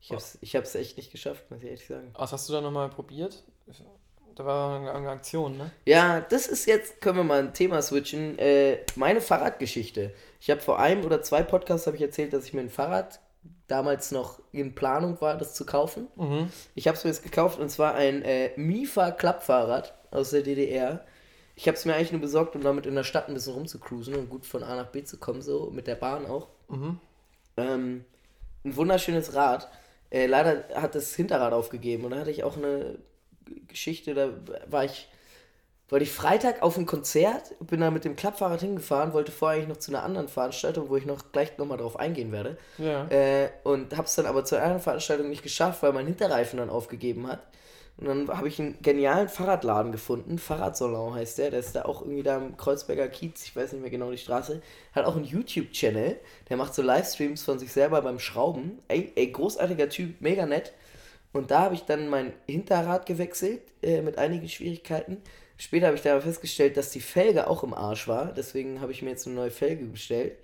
Ich hab's, ich hab's echt nicht geschafft, muss ich ehrlich sagen. Was hast du da nochmal probiert? Da war eine, Aktion, ne? Ja, das ist jetzt, können wir mal ein Thema switchen. Äh, meine Fahrradgeschichte. Ich habe vor einem oder zwei Podcasts habe ich erzählt, dass ich mir ein Fahrrad damals noch in Planung war, das zu kaufen. Mhm. Ich habe es mir jetzt gekauft und zwar ein äh, Mifa Klappfahrrad aus der DDR. Ich habe es mir eigentlich nur besorgt, um damit in der Stadt ein bisschen rumzucruisen und gut von A nach B zu kommen, so mit der Bahn auch. Mhm. Ähm, ein wunderschönes Rad. Äh, leider hat das Hinterrad aufgegeben und da hatte ich auch eine Geschichte, da war ich, war ich Freitag auf ein Konzert, bin da mit dem Klappfahrrad hingefahren, wollte vorher eigentlich noch zu einer anderen Veranstaltung, wo ich noch gleich nochmal drauf eingehen werde. Ja. Äh, und habe es dann aber zur anderen Veranstaltung nicht geschafft, weil mein Hinterreifen dann aufgegeben hat. Und dann habe ich einen genialen Fahrradladen gefunden. Fahrradsalon heißt der. Der ist da auch irgendwie da im Kreuzberger Kiez. Ich weiß nicht mehr genau die Straße. Hat auch einen YouTube-Channel. Der macht so Livestreams von sich selber beim Schrauben. Ey, ey großartiger Typ. Mega nett. Und da habe ich dann mein Hinterrad gewechselt. Äh, mit einigen Schwierigkeiten. Später habe ich dann festgestellt, dass die Felge auch im Arsch war. Deswegen habe ich mir jetzt eine neue Felge bestellt.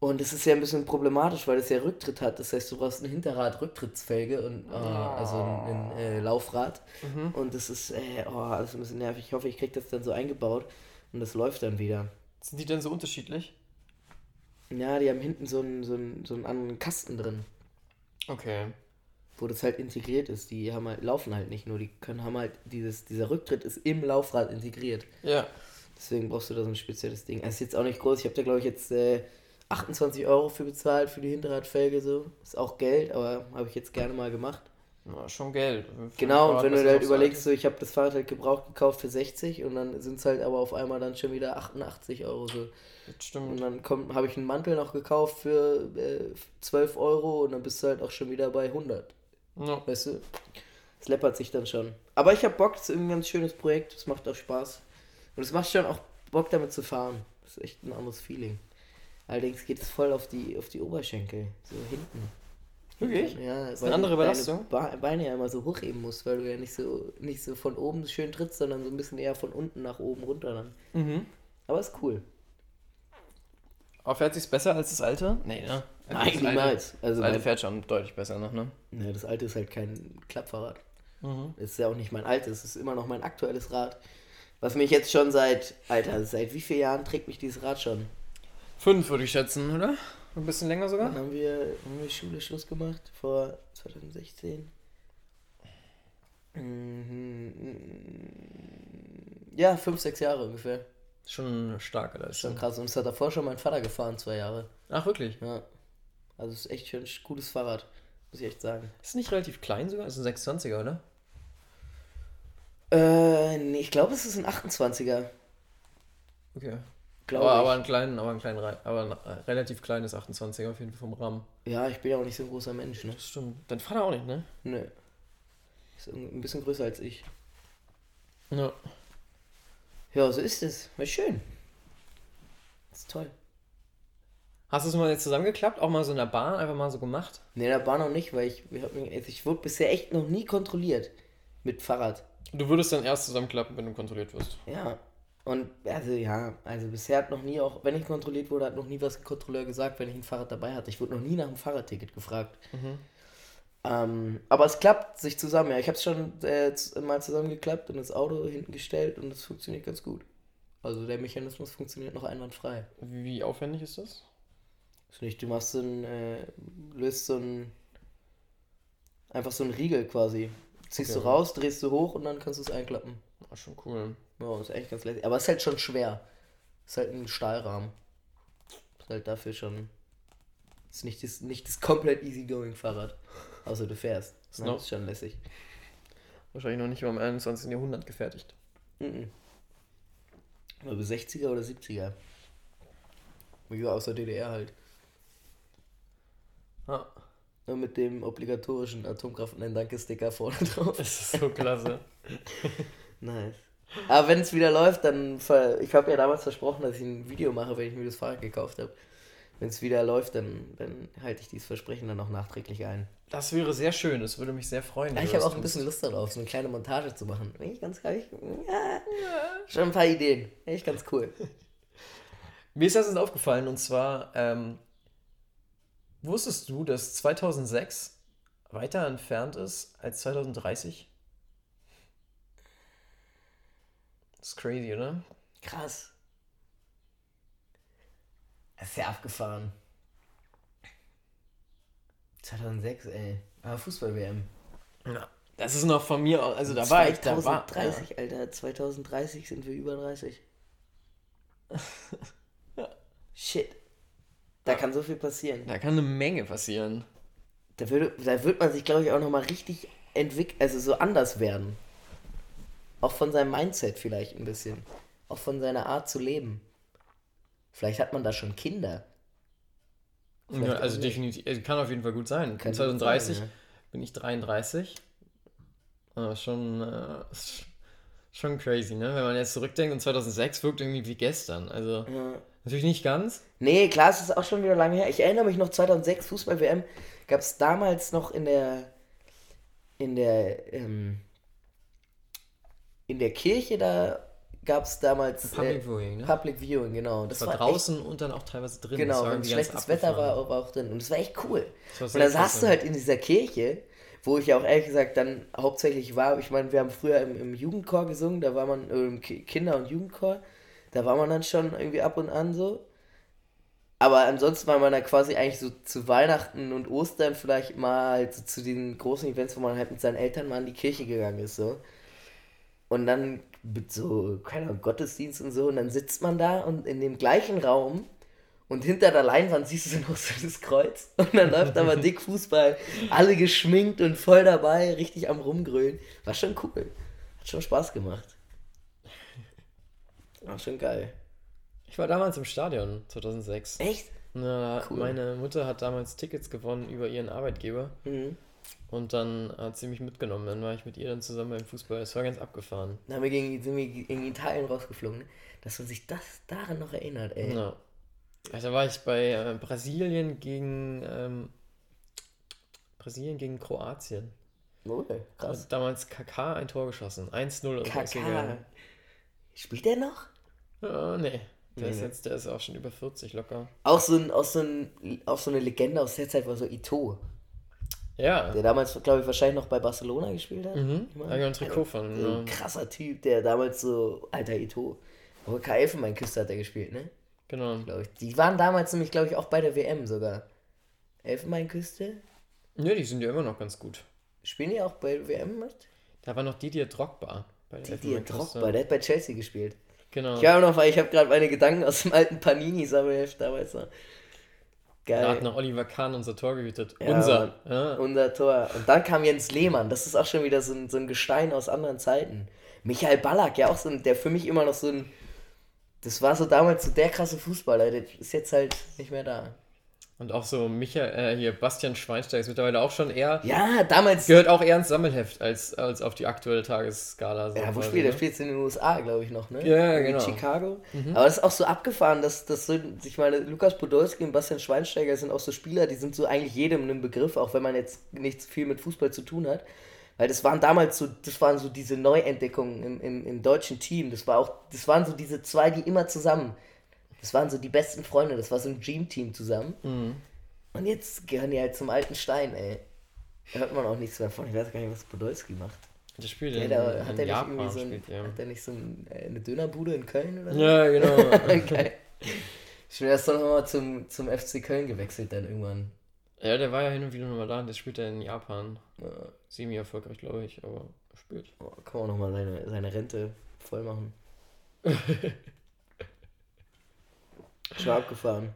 Und das ist ja ein bisschen problematisch, weil es ja Rücktritt hat. Das heißt, du brauchst ein Hinterrad-Rücktrittsfelge und äh, also ein, ein äh, Laufrad. Und das ist äh, oh, alles ein bisschen nervig. Ich hoffe, ich kriege das dann so eingebaut und das läuft dann wieder. Sind die denn so unterschiedlich? Ja, die haben hinten so einen, so einen, so einen anderen Kasten drin, Okay. Wo das halt integriert ist. Die haben halt, laufen halt nicht nur, die können haben halt dieses, dieser Rücktritt ist im Laufrad integriert. Ja. Deswegen brauchst du da so ein spezielles Ding. Es ist jetzt auch nicht groß. Ich habe da, glaube ich, jetzt äh, 28 Euro für bezahlt für die Hinterradfelge. So. Ist auch Geld, aber habe ich jetzt gerne mal gemacht. ja schon Geld. Genau, und wenn du halt überlegst, so, ich habe das Fahrrad halt gebraucht gekauft für 60 und dann sind es halt aber auf einmal dann schon wieder 88 Euro. So. Das Und stimmt. dann kommt, habe ich einen Mantel noch gekauft für äh, 12 Euro und dann bist du halt auch schon wieder bei 100. Ja. Weißt du? Es läppert sich dann schon. Aber ich habe Bock, es ist ein ganz schönes Projekt, es macht auch Spaß. Und es macht schon auch Bock damit zu fahren. Das ist echt ein anderes Feeling. Allerdings geht es voll auf die, auf die Oberschenkel, so hinten. Wirklich? Ja, ist weil eine andere Belastung? Beine ja immer so hochheben musst, weil du ja nicht so, nicht so von oben schön trittst, sondern so ein bisschen eher von unten nach oben runter dann. Mhm. Aber ist cool. Aber fährt sich's besser als das alte? Nee, ne? Nein, das alte, niemals. Also das alte fährt schon deutlich besser noch, ne? ne, das alte ist halt kein Klappfahrrad. Mhm. Ist ja auch nicht mein altes, es ist immer noch mein aktuelles Rad. Was mich jetzt schon seit, Alter, seit wie vielen Jahren trägt mich dieses Rad schon? Fünf würde ich schätzen, oder? Ein bisschen länger sogar? Wann haben wir, haben wir Schule Schluss gemacht? Vor 2016? Mhm. Ja, fünf, sechs Jahre ungefähr. Schon starke Leistung. Schon krass. Und es hat davor schon mein Vater gefahren, zwei Jahre. Ach, wirklich? Ja. Also es ist echt schon ein gutes Fahrrad, muss ich echt sagen. Ist nicht relativ klein sogar? Ist ein 620er, oder? Äh, nee, ich glaube, es ist ein 28er. Okay. Glaube Aber, aber einen kleinen, aber einen kleinen, aber ein äh, relativ kleines 28er auf jeden Fall vom Rahmen. Ja, ich bin ja auch nicht so ein großer Mensch, ne? Das stimmt. Dein Vater auch nicht, ne? Nö. Ist ein bisschen größer als ich. Ja. Ja, so ist es. War schön. Das ist toll. Hast du es mal jetzt zusammengeklappt? Auch mal so in der Bahn einfach mal so gemacht? Nee, da war noch nicht, weil ich, ich, ich wurde bisher echt noch nie kontrolliert mit Fahrrad. Du würdest dann erst zusammenklappen, wenn du kontrolliert wirst. Ja. Und also ja, also bisher hat noch nie auch, wenn ich kontrolliert wurde, hat noch nie was ein Kontrolleur gesagt, wenn ich ein Fahrrad dabei hatte. Ich wurde noch nie nach einem Fahrradticket gefragt. Ähm, aber es klappt sich zusammen, ja. Ich habe es schon äh, mal zusammengeklappt und das Auto hinten gestellt und es funktioniert ganz gut. Also der Mechanismus funktioniert noch einwandfrei. Wie aufwendig ist das? Ist nicht, du machst so ein, äh, löst so ein, einfach so ein Riegel quasi. Ziehst Okay. du raus, drehst du hoch und dann kannst du es einklappen. War schon cool. Ja, ist eigentlich ganz lässig. Aber es ist halt schon schwer. Ist halt ein Stahlrahmen. Ist halt dafür schon. Ist nicht das, nicht das komplett easygoing Fahrrad. Außer du fährst. Ist Dann noch- ist schon lässig. Wahrscheinlich noch nicht mal im 21. Jahrhundert gefertigt. Mhm. Aber 60er oder 70er. Ja, aus der DDR halt. Ja. Nur mit dem obligatorischen Atomkraft ein Danke-Sticker vorne drauf. Das ist so klasse. Nice. Aber wenn es wieder läuft, dann. Ich habe ja damals versprochen, dass ich ein Video mache, wenn ich mir das Fahrrad gekauft habe. Wenn es wieder läuft, dann, dann halte ich dieses Versprechen dann auch nachträglich ein. Das wäre sehr schön. Das würde mich sehr freuen. Ja, ich habe auch ein bisschen Lust darauf, so eine kleine Montage zu machen. Bin ich ganz ehrlich? Ja, schon ein paar Ideen. Echt ganz cool. Mir ist das jetzt aufgefallen und zwar, ähm, wusstest du, dass 2006 weiter entfernt ist als 2030? Das ist crazy, oder? Krass. Das ist ja abgefahren. 2006, ey. War Fußball-WM. Ja. Das ist noch von mir, also da war ich, da war... 2030, ja. Alter. 2030 sind wir über 30. Shit. Da kann so viel passieren. Da kann eine Menge passieren. Da, würde, da wird man sich, glaube ich, auch nochmal richtig entwickeln, also so anders werden. Auch von seinem Mindset vielleicht ein bisschen. Auch von seiner Art zu leben. Vielleicht hat man da schon Kinder. ja, also definitiv, kann auf jeden Fall gut sein. Kann 2030 sein, ja. bin ich 33. Aber schon, äh, schon crazy, ne? Wenn man jetzt zurückdenkt und 2006 wirkt irgendwie wie gestern. Also ja. Natürlich nicht ganz. Nee, klar, es ist auch schon wieder lange her. Ich erinnere mich noch 2006 Fußball-WM gab es damals noch in der in der ähm, in der Kirche da gab es damals Public äh, Viewing, ne? Public Viewing, genau. Das, das war, war, draußen echt, und dann auch teilweise drin. Genau, wenn schlechtes Wetter war, war auch drin. Und das war echt cool. und dann saßt du halt in dieser Kirche, wo ich ja auch ehrlich gesagt dann hauptsächlich war. Ich meine, wir haben früher im, im Jugendchor gesungen, da war man, äh, im Kinder- und Jugendchor, da war man dann schon irgendwie ab und an so. Aber ansonsten war man da quasi eigentlich so zu Weihnachten und Ostern vielleicht mal so zu den großen Events, wo man halt mit seinen Eltern mal in die Kirche gegangen ist, so. Und dann mit so, keine Ahnung, Gottesdienst und so, und dann sitzt man da und in dem gleichen Raum und hinter der Leinwand siehst du noch so das Kreuz und dann läuft aber dick Fußball, alle geschminkt und voll dabei, richtig am rumgrölen. War schon cool. Hat schon Spaß gemacht. War schon geil. Ich war damals im Stadion 2006. Echt? Na, cool. Meine Mutter hat damals Tickets gewonnen über ihren Arbeitgeber. Mhm. Und dann hat sie mich mitgenommen. Dann war ich mit ihr dann zusammen beim Fußball. Es war ganz abgefahren. Dann haben wir gegen, sind wir gegen Italien rausgeflogen. Ne? Dass man sich das daran noch erinnert, ey. Ja. Also war ich bei äh, Brasilien gegen ähm, Brasilien gegen Kroatien. Oh, krass. Und damals KK ein Tor geschossen. 1-0 und KK. Spielt der noch? Ja, nee. Der, nee, ist jetzt, der ist auch schon über 40 locker. Auch so, ein, auch so, ein, auch so eine Legende aus der Zeit war so Ito. Ja. Der damals, glaube ich, wahrscheinlich noch bei Barcelona gespielt hat. Mhm. Habe ein Trikot von. Ein, ja. krasser Typ, der damals so, alter Ito. Aber K. Elfenbeinküste hat er gespielt, ne? Genau. Ich. Die waren damals nämlich, glaube ich, auch bei der WM sogar. Elfenbeinküste? Ne, die sind ja immer noch ganz gut. Spielen die auch bei der WM mit? Da war noch Didier Drogba. Bei der Didier Drogba, der hat bei Chelsea gespielt. Genau. Ich habe noch, weil ich habe gerade meine Gedanken aus dem alten Panini-Sammelheft damals noch. Geil. Da hat noch Oliver Kahn unser Tor gehütet. Ja, unser. Ja. Unser Tor. Und dann kam Jens Lehmann. Das ist auch schon wieder so ein, so ein Gestein aus anderen Zeiten. Michael Ballack, ja auch so ein, der für mich immer noch so ein. Das war so damals so der krasse Fußballer. Der ist jetzt halt nicht mehr da. Und auch so Michael, äh, hier Bastian Schweinsteiger ist mittlerweile auch schon eher. Ja, damals. Gehört auch eher ins Sammelheft als, als auf die aktuelle Tagesskala. So ja, wo spielt er? Ne? spielt in den USA, glaube ich, noch, ne? Ja, genau. In Chicago. Mhm. Aber das ist auch so abgefahren, dass, dass so, ich meine, Lukas Podolski und Bastian Schweinsteiger sind auch so Spieler, die sind so eigentlich jedem ein Begriff, auch wenn man jetzt nicht viel mit Fußball zu tun hat. Weil das waren damals so, das waren so diese Neuentdeckungen im, im, im deutschen Team. Das war auch, das waren so diese zwei, die immer zusammen. Das waren so die besten Freunde, das war so ein Dream-Team zusammen. Mhm. Und jetzt gehören die halt zum alten Stein, ey. Da hört man auch nichts mehr von. Ich weiß gar nicht, was Podolski macht. Der spielt ja, in, der, hat in Japan. So ein, spielt, ja. Hat der nicht so ein, äh, eine Dönerbude in Köln oder so? Ja, genau. Geil. Ich bin erst doch nochmal zum, zum FC Köln gewechselt dann irgendwann. Ja, der war ja hin und wieder nochmal da und der spielt ja in Japan. Ja. Semi-erfolgreich, glaube ich, aber spielt. Oh, kann man nochmal seine, seine Rente voll machen. Schon abgefahren.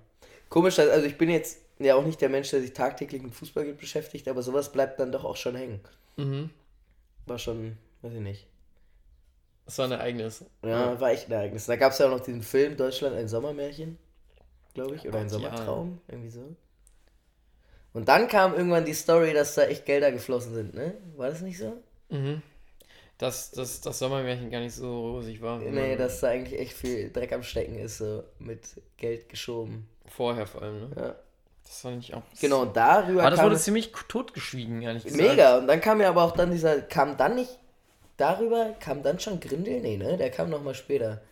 Komisch, also ich bin jetzt ja auch nicht der Mensch, der sich tagtäglich mit Fußball beschäftigt, aber sowas bleibt dann doch auch schon hängen. Mhm. War schon, weiß ich nicht. Das war ein Ereignis. Ja, war echt ein Ereignis. Da gab es ja auch noch diesen Film Deutschland ein Sommermärchen, glaube ich, oder ein Sommertraum, ja. irgendwie so. Und dann kam irgendwann die Story, dass da echt Gelder geflossen sind, ne? War das nicht so? Mhm. Dass, dass das Sommermärchen gar nicht so rosig war. Nee, dass da eigentlich echt viel Dreck am Stecken ist, so mit Geld geschoben. Vorher vor allem, ne? Ja. Das war nicht auch. Genau, und darüber. Aber das wurde ziemlich totgeschwiegen, ehrlich gesagt. Mega. Und dann kam ja aber auch dann dieser. Kam dann nicht. Darüber kam dann schon Grindel? Nee, ne? Der kam nochmal später.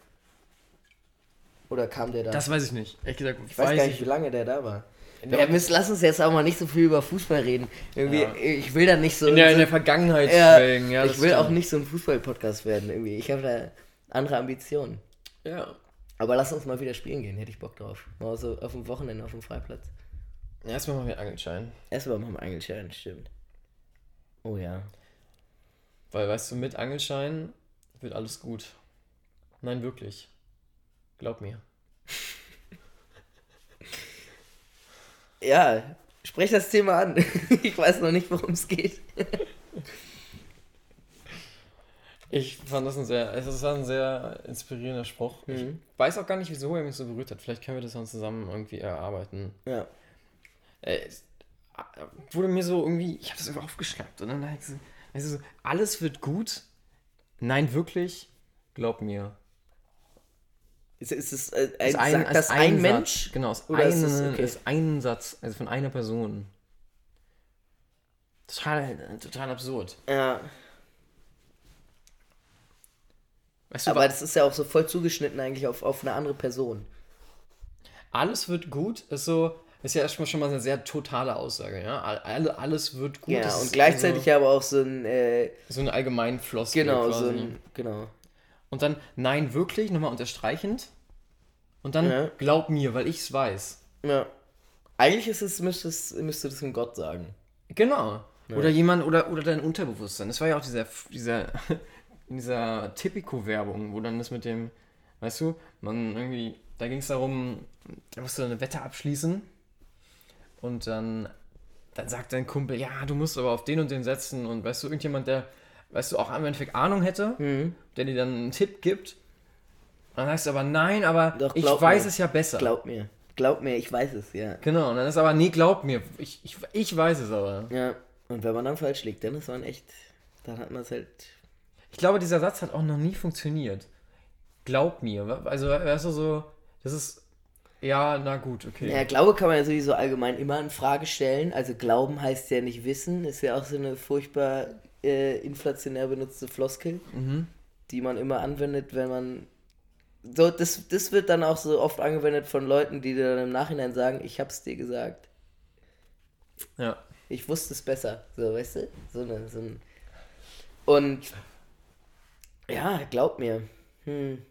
Oder kam der da? Das weiß ich nicht. Ehrlich gesagt, ich weiß, weiß gar nicht, wie lange der da war. Ja, müssen, lass uns jetzt auch mal nicht so viel über Fußball reden. Irgendwie, Ja. Ich will da nicht so. In der, so in der Vergangenheit ja, schwelgen, ja. ich will auch stimmt. nicht so ein Fußball-Podcast werden. Irgendwie. Ich habe da andere Ambitionen. Ja. Aber lass uns mal wieder spielen gehen, hätte ich Bock drauf. Mal so auf dem Wochenende auf dem Freiplatz. Erstmal machen wir Angelschein. Erstmal mit dem Angelschein, stimmt. Oh ja. Weil, weißt du, mit Angelschein wird alles gut. Nein, wirklich. Glaub mir. Ja, sprech das Thema an. ich weiß noch nicht, worum es geht. Ich fand das ein sehr, es ist ein sehr inspirierender Spruch. Mhm. Ich weiß auch gar nicht, wieso er mich so berührt hat. Vielleicht können wir das dann zusammen irgendwie erarbeiten. Ja. Äh, es wurde mir so irgendwie, ich habe das einfach aufgeschnappt und dann halt so, alles wird gut. Nein, wirklich. Glaub mir. Ist, ist es äh, ein, Ist ein- sagt das ein ein Satz. Mensch? Genau, ist, ist es- okay. ist ein Satz, also von einer Person. Total, total absurd. Ja. Weißt du, Aber das ist ja auch so voll zugeschnitten eigentlich auf, auf eine andere Person. alles wird gut ist so, ist ja erstmal schon mal eine sehr totale Aussage, ja. All- Alles wird gut. Ja, und gleichzeitig so, aber auch so ein, äh, so eine Allgemeinfloskel genau, quasi. so ein, genau. Und dann, nein, wirklich, nochmal unterstreichend. Und dann, Ja. glaub mir, weil ich's weiß. Ja. Eigentlich ist es, müsste, es, müsste das ein Gott sagen. Genau. Oder jemand, oder, oder dein Unterbewusstsein. Das war ja auch dieser, dieser, in dieser Tipico-Werbung, wo dann das mit dem, weißt du, man irgendwie, da ging es darum, da musst du eine Wette abschließen und dann, dann sagt dein Kumpel, ja, du musst aber auf den und den setzen und weißt du, irgendjemand, der, weißt du, auch im Endeffekt Ahnung hätte, Mhm. der dir dann einen Tipp gibt, dann sagst du aber, nein, aber Doch, ich weiß mir. es ja besser. Glaub mir. Glaub mir, ich weiß es, ja. Genau, und dann ist aber, nee, glaub mir, ich, ich, ich weiß es aber. Ja. Und wenn man dann falsch liegt, dann ist man echt, dann hat man es halt. Ich glaube, dieser Satz hat auch noch nie funktioniert. Glaub mir. Also, weißt du, so, das ist, ja, na gut, okay. Ja, Glaube kann man ja sowieso allgemein immer in Frage stellen. Also Glauben heißt ja nicht Wissen, ist ja auch so eine furchtbar äh, inflationär benutzte Floskel, Mhm. die man immer anwendet, wenn man. So, das, das wird dann auch so oft angewendet von Leuten, die dann im Nachhinein sagen, ich hab's dir gesagt. Ja. Ich wusste es besser. So, weißt du? So, eine, so ein. Und ja, glaub mir. Hm,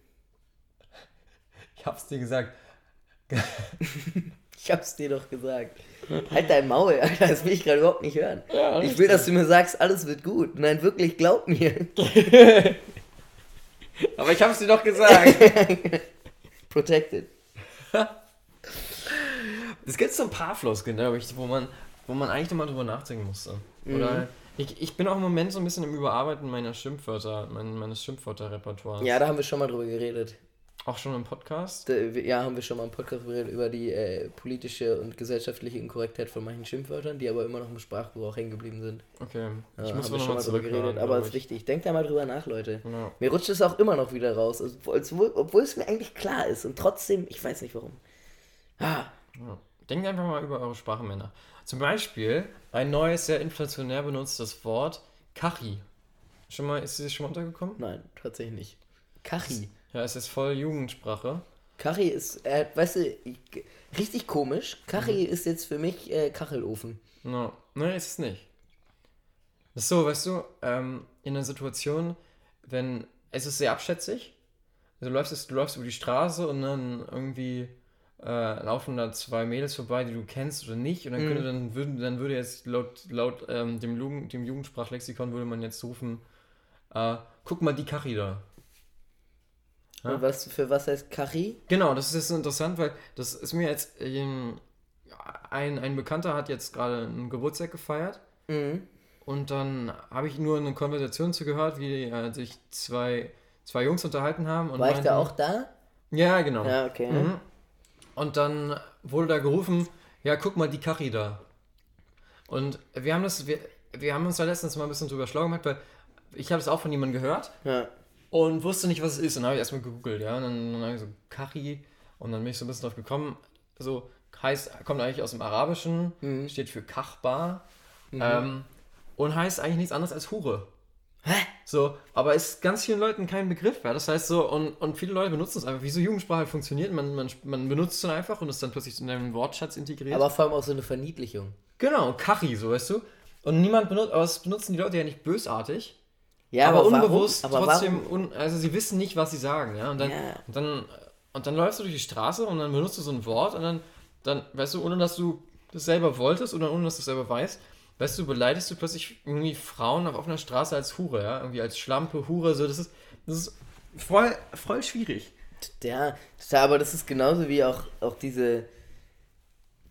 Ich hab's dir gesagt. ich hab's dir doch gesagt. Halt dein Maul, Alter, das will ich gerade überhaupt nicht hören. Ja, ich will, dass du mir sagst, alles wird gut. Nein, wirklich, glaub mir. Aber ich hab's dir doch gesagt. Protected. Es gibt so ein paar Floskeln, glaube ich, wo man, wo man eigentlich nochmal drüber nachdenken musste. Oder ich, ich bin auch im Moment so ein bisschen im Überarbeiten meiner Schimpfwörter, mein, meines Schimpfwörterrepertoires. Ja, da haben wir schon mal drüber geredet. Auch schon im Podcast. Ja, haben wir schon mal im Podcast geredet über die äh, politische und gesellschaftliche Inkorrektheit von manchen Schimpfwörtern, die aber immer noch im Sprachgebrauch hängen geblieben sind. Okay. Ja, Ich muss haben aber wir schon mal drüber geredet, aber glaub ist ich. wichtig. Denkt da mal drüber nach, Leute. Ja. Mir rutscht es auch immer noch wieder raus, obwohl, obwohl es mir eigentlich klar ist und trotzdem, ich weiß nicht warum. Ah, Ja. Denkt einfach mal über eure Sprachmänner. Zum Beispiel ein neues, sehr inflationär benutztes Wort, Kachi. Schon mal, ist dir schon mal untergekommen? nein, tatsächlich nicht. Kachi. Ja, es ist voll Jugendsprache. Kachi ist, äh, weißt du, ich- richtig komisch. Kachi ist jetzt für mich äh, Kachelofen. No. Nein, ist es nicht. Das ist so, weißt du, ähm, in einer Situation, wenn, es ist sehr abschätzig. Also du läufst, du läufst über die Straße und dann irgendwie äh, laufen da zwei Mädels vorbei, die du kennst oder nicht. Und dann könnte dann würden, dann würde jetzt laut, laut ähm, dem, Jugend, dem Jugendsprachlexikon würde man jetzt rufen, äh, guck mal die Kachi da. Ja. Und was, für was heißt Kachi? Genau, das ist jetzt interessant, weil das ist mir jetzt ähm, ein, ein Bekannter hat jetzt gerade einen Geburtstag gefeiert Mhm. und dann habe ich nur eine Konversation zugehört, wie äh, sich zwei, zwei Jungs unterhalten haben. Und War ich da meinten- auch da? Ja, genau. Ja, okay. Mhm. Und dann wurde da gerufen, ja, guck mal die Kachi da. Und wir haben das, wir, wir haben uns da letztens mal ein bisschen drüber schlau gemacht, weil ich habe es auch von jemandem gehört Ja. Und wusste nicht, was es ist. Und dann habe ich erstmal gegoogelt, ja. Und dann, dann habe ich so Kachi und dann bin ich so ein bisschen drauf gekommen. So heißt, kommt eigentlich aus dem Arabischen, Mhm. steht für Kachbar ähm, und heißt eigentlich nichts anderes als Hure. Hä? So, aber ist ganz vielen Leuten kein Begriff, ja. Das heißt so, und, und viele Leute benutzen es einfach, wie so Jugendsprache funktioniert. Man, man, man benutzt es dann einfach und ist dann plötzlich in deinem Wortschatz integriert. Aber vor allem auch so eine Verniedlichung. genau, Kachi, so weißt du. Und niemand benutzt, aber es benutzen die Leute ja nicht bösartig. Ja, aber, warum? unbewusst aber trotzdem, un, also sie wissen nicht, was sie sagen, ja. Und dann, Ja. und dann, und dann läufst du durch die Straße und dann benutzt du so ein Wort und dann, dann, weißt du, ohne dass du das selber wolltest oder ohne dass du es selber weißt, weißt du, beleidigst du plötzlich irgendwie Frauen auf offener Straße als Hure, ja, irgendwie als Schlampe, Hure, so, das ist, das ist voll, voll schwierig. Ja, aber das ist genauso wie auch, auch diese.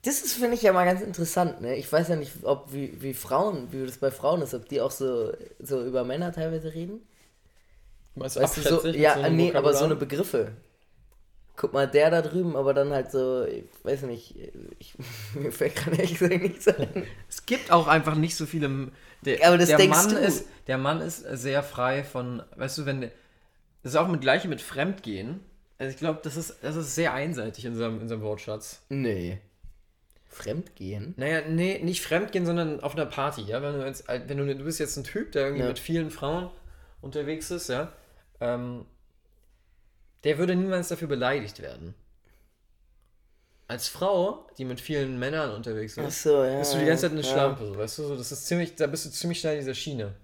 Das ist, finde ich, ja mal ganz interessant, ne? Ich weiß ja nicht, ob wie, wie Frauen, wie das bei Frauen ist, ob die auch so, so über Männer teilweise reden. Weißt Weißt du, so, ja, einem nee, aber so eine? Begriffe. Guck mal, der da drüben, aber dann halt so, ich weiß nicht, ich, mir fällt gerade ehrlich gesagt nichts ein. Es gibt auch einfach nicht so viele. Der, aber das der denkst Mann du. Ist, der Mann ist sehr frei von, weißt du, wenn das ist auch mit gleiche mit Fremdgehen. Also ich glaube, das ist, das ist sehr einseitig in unserem, in unserem Wortschatz. Nee. Fremdgehen? Naja, nee, nicht Fremdgehen, sondern auf einer Party, ja. Wenn du jetzt, wenn du, du bist jetzt ein Typ, der irgendwie Ja. mit vielen Frauen unterwegs ist, ja, ähm, der würde niemals dafür beleidigt werden. Als Frau, die mit vielen Männern unterwegs ist, Ach so, ja. bist du die ganze Zeit eine ja. Schlampe, so, weißt du? So, das ist ziemlich, da bist du ziemlich schnell in dieser Schiene.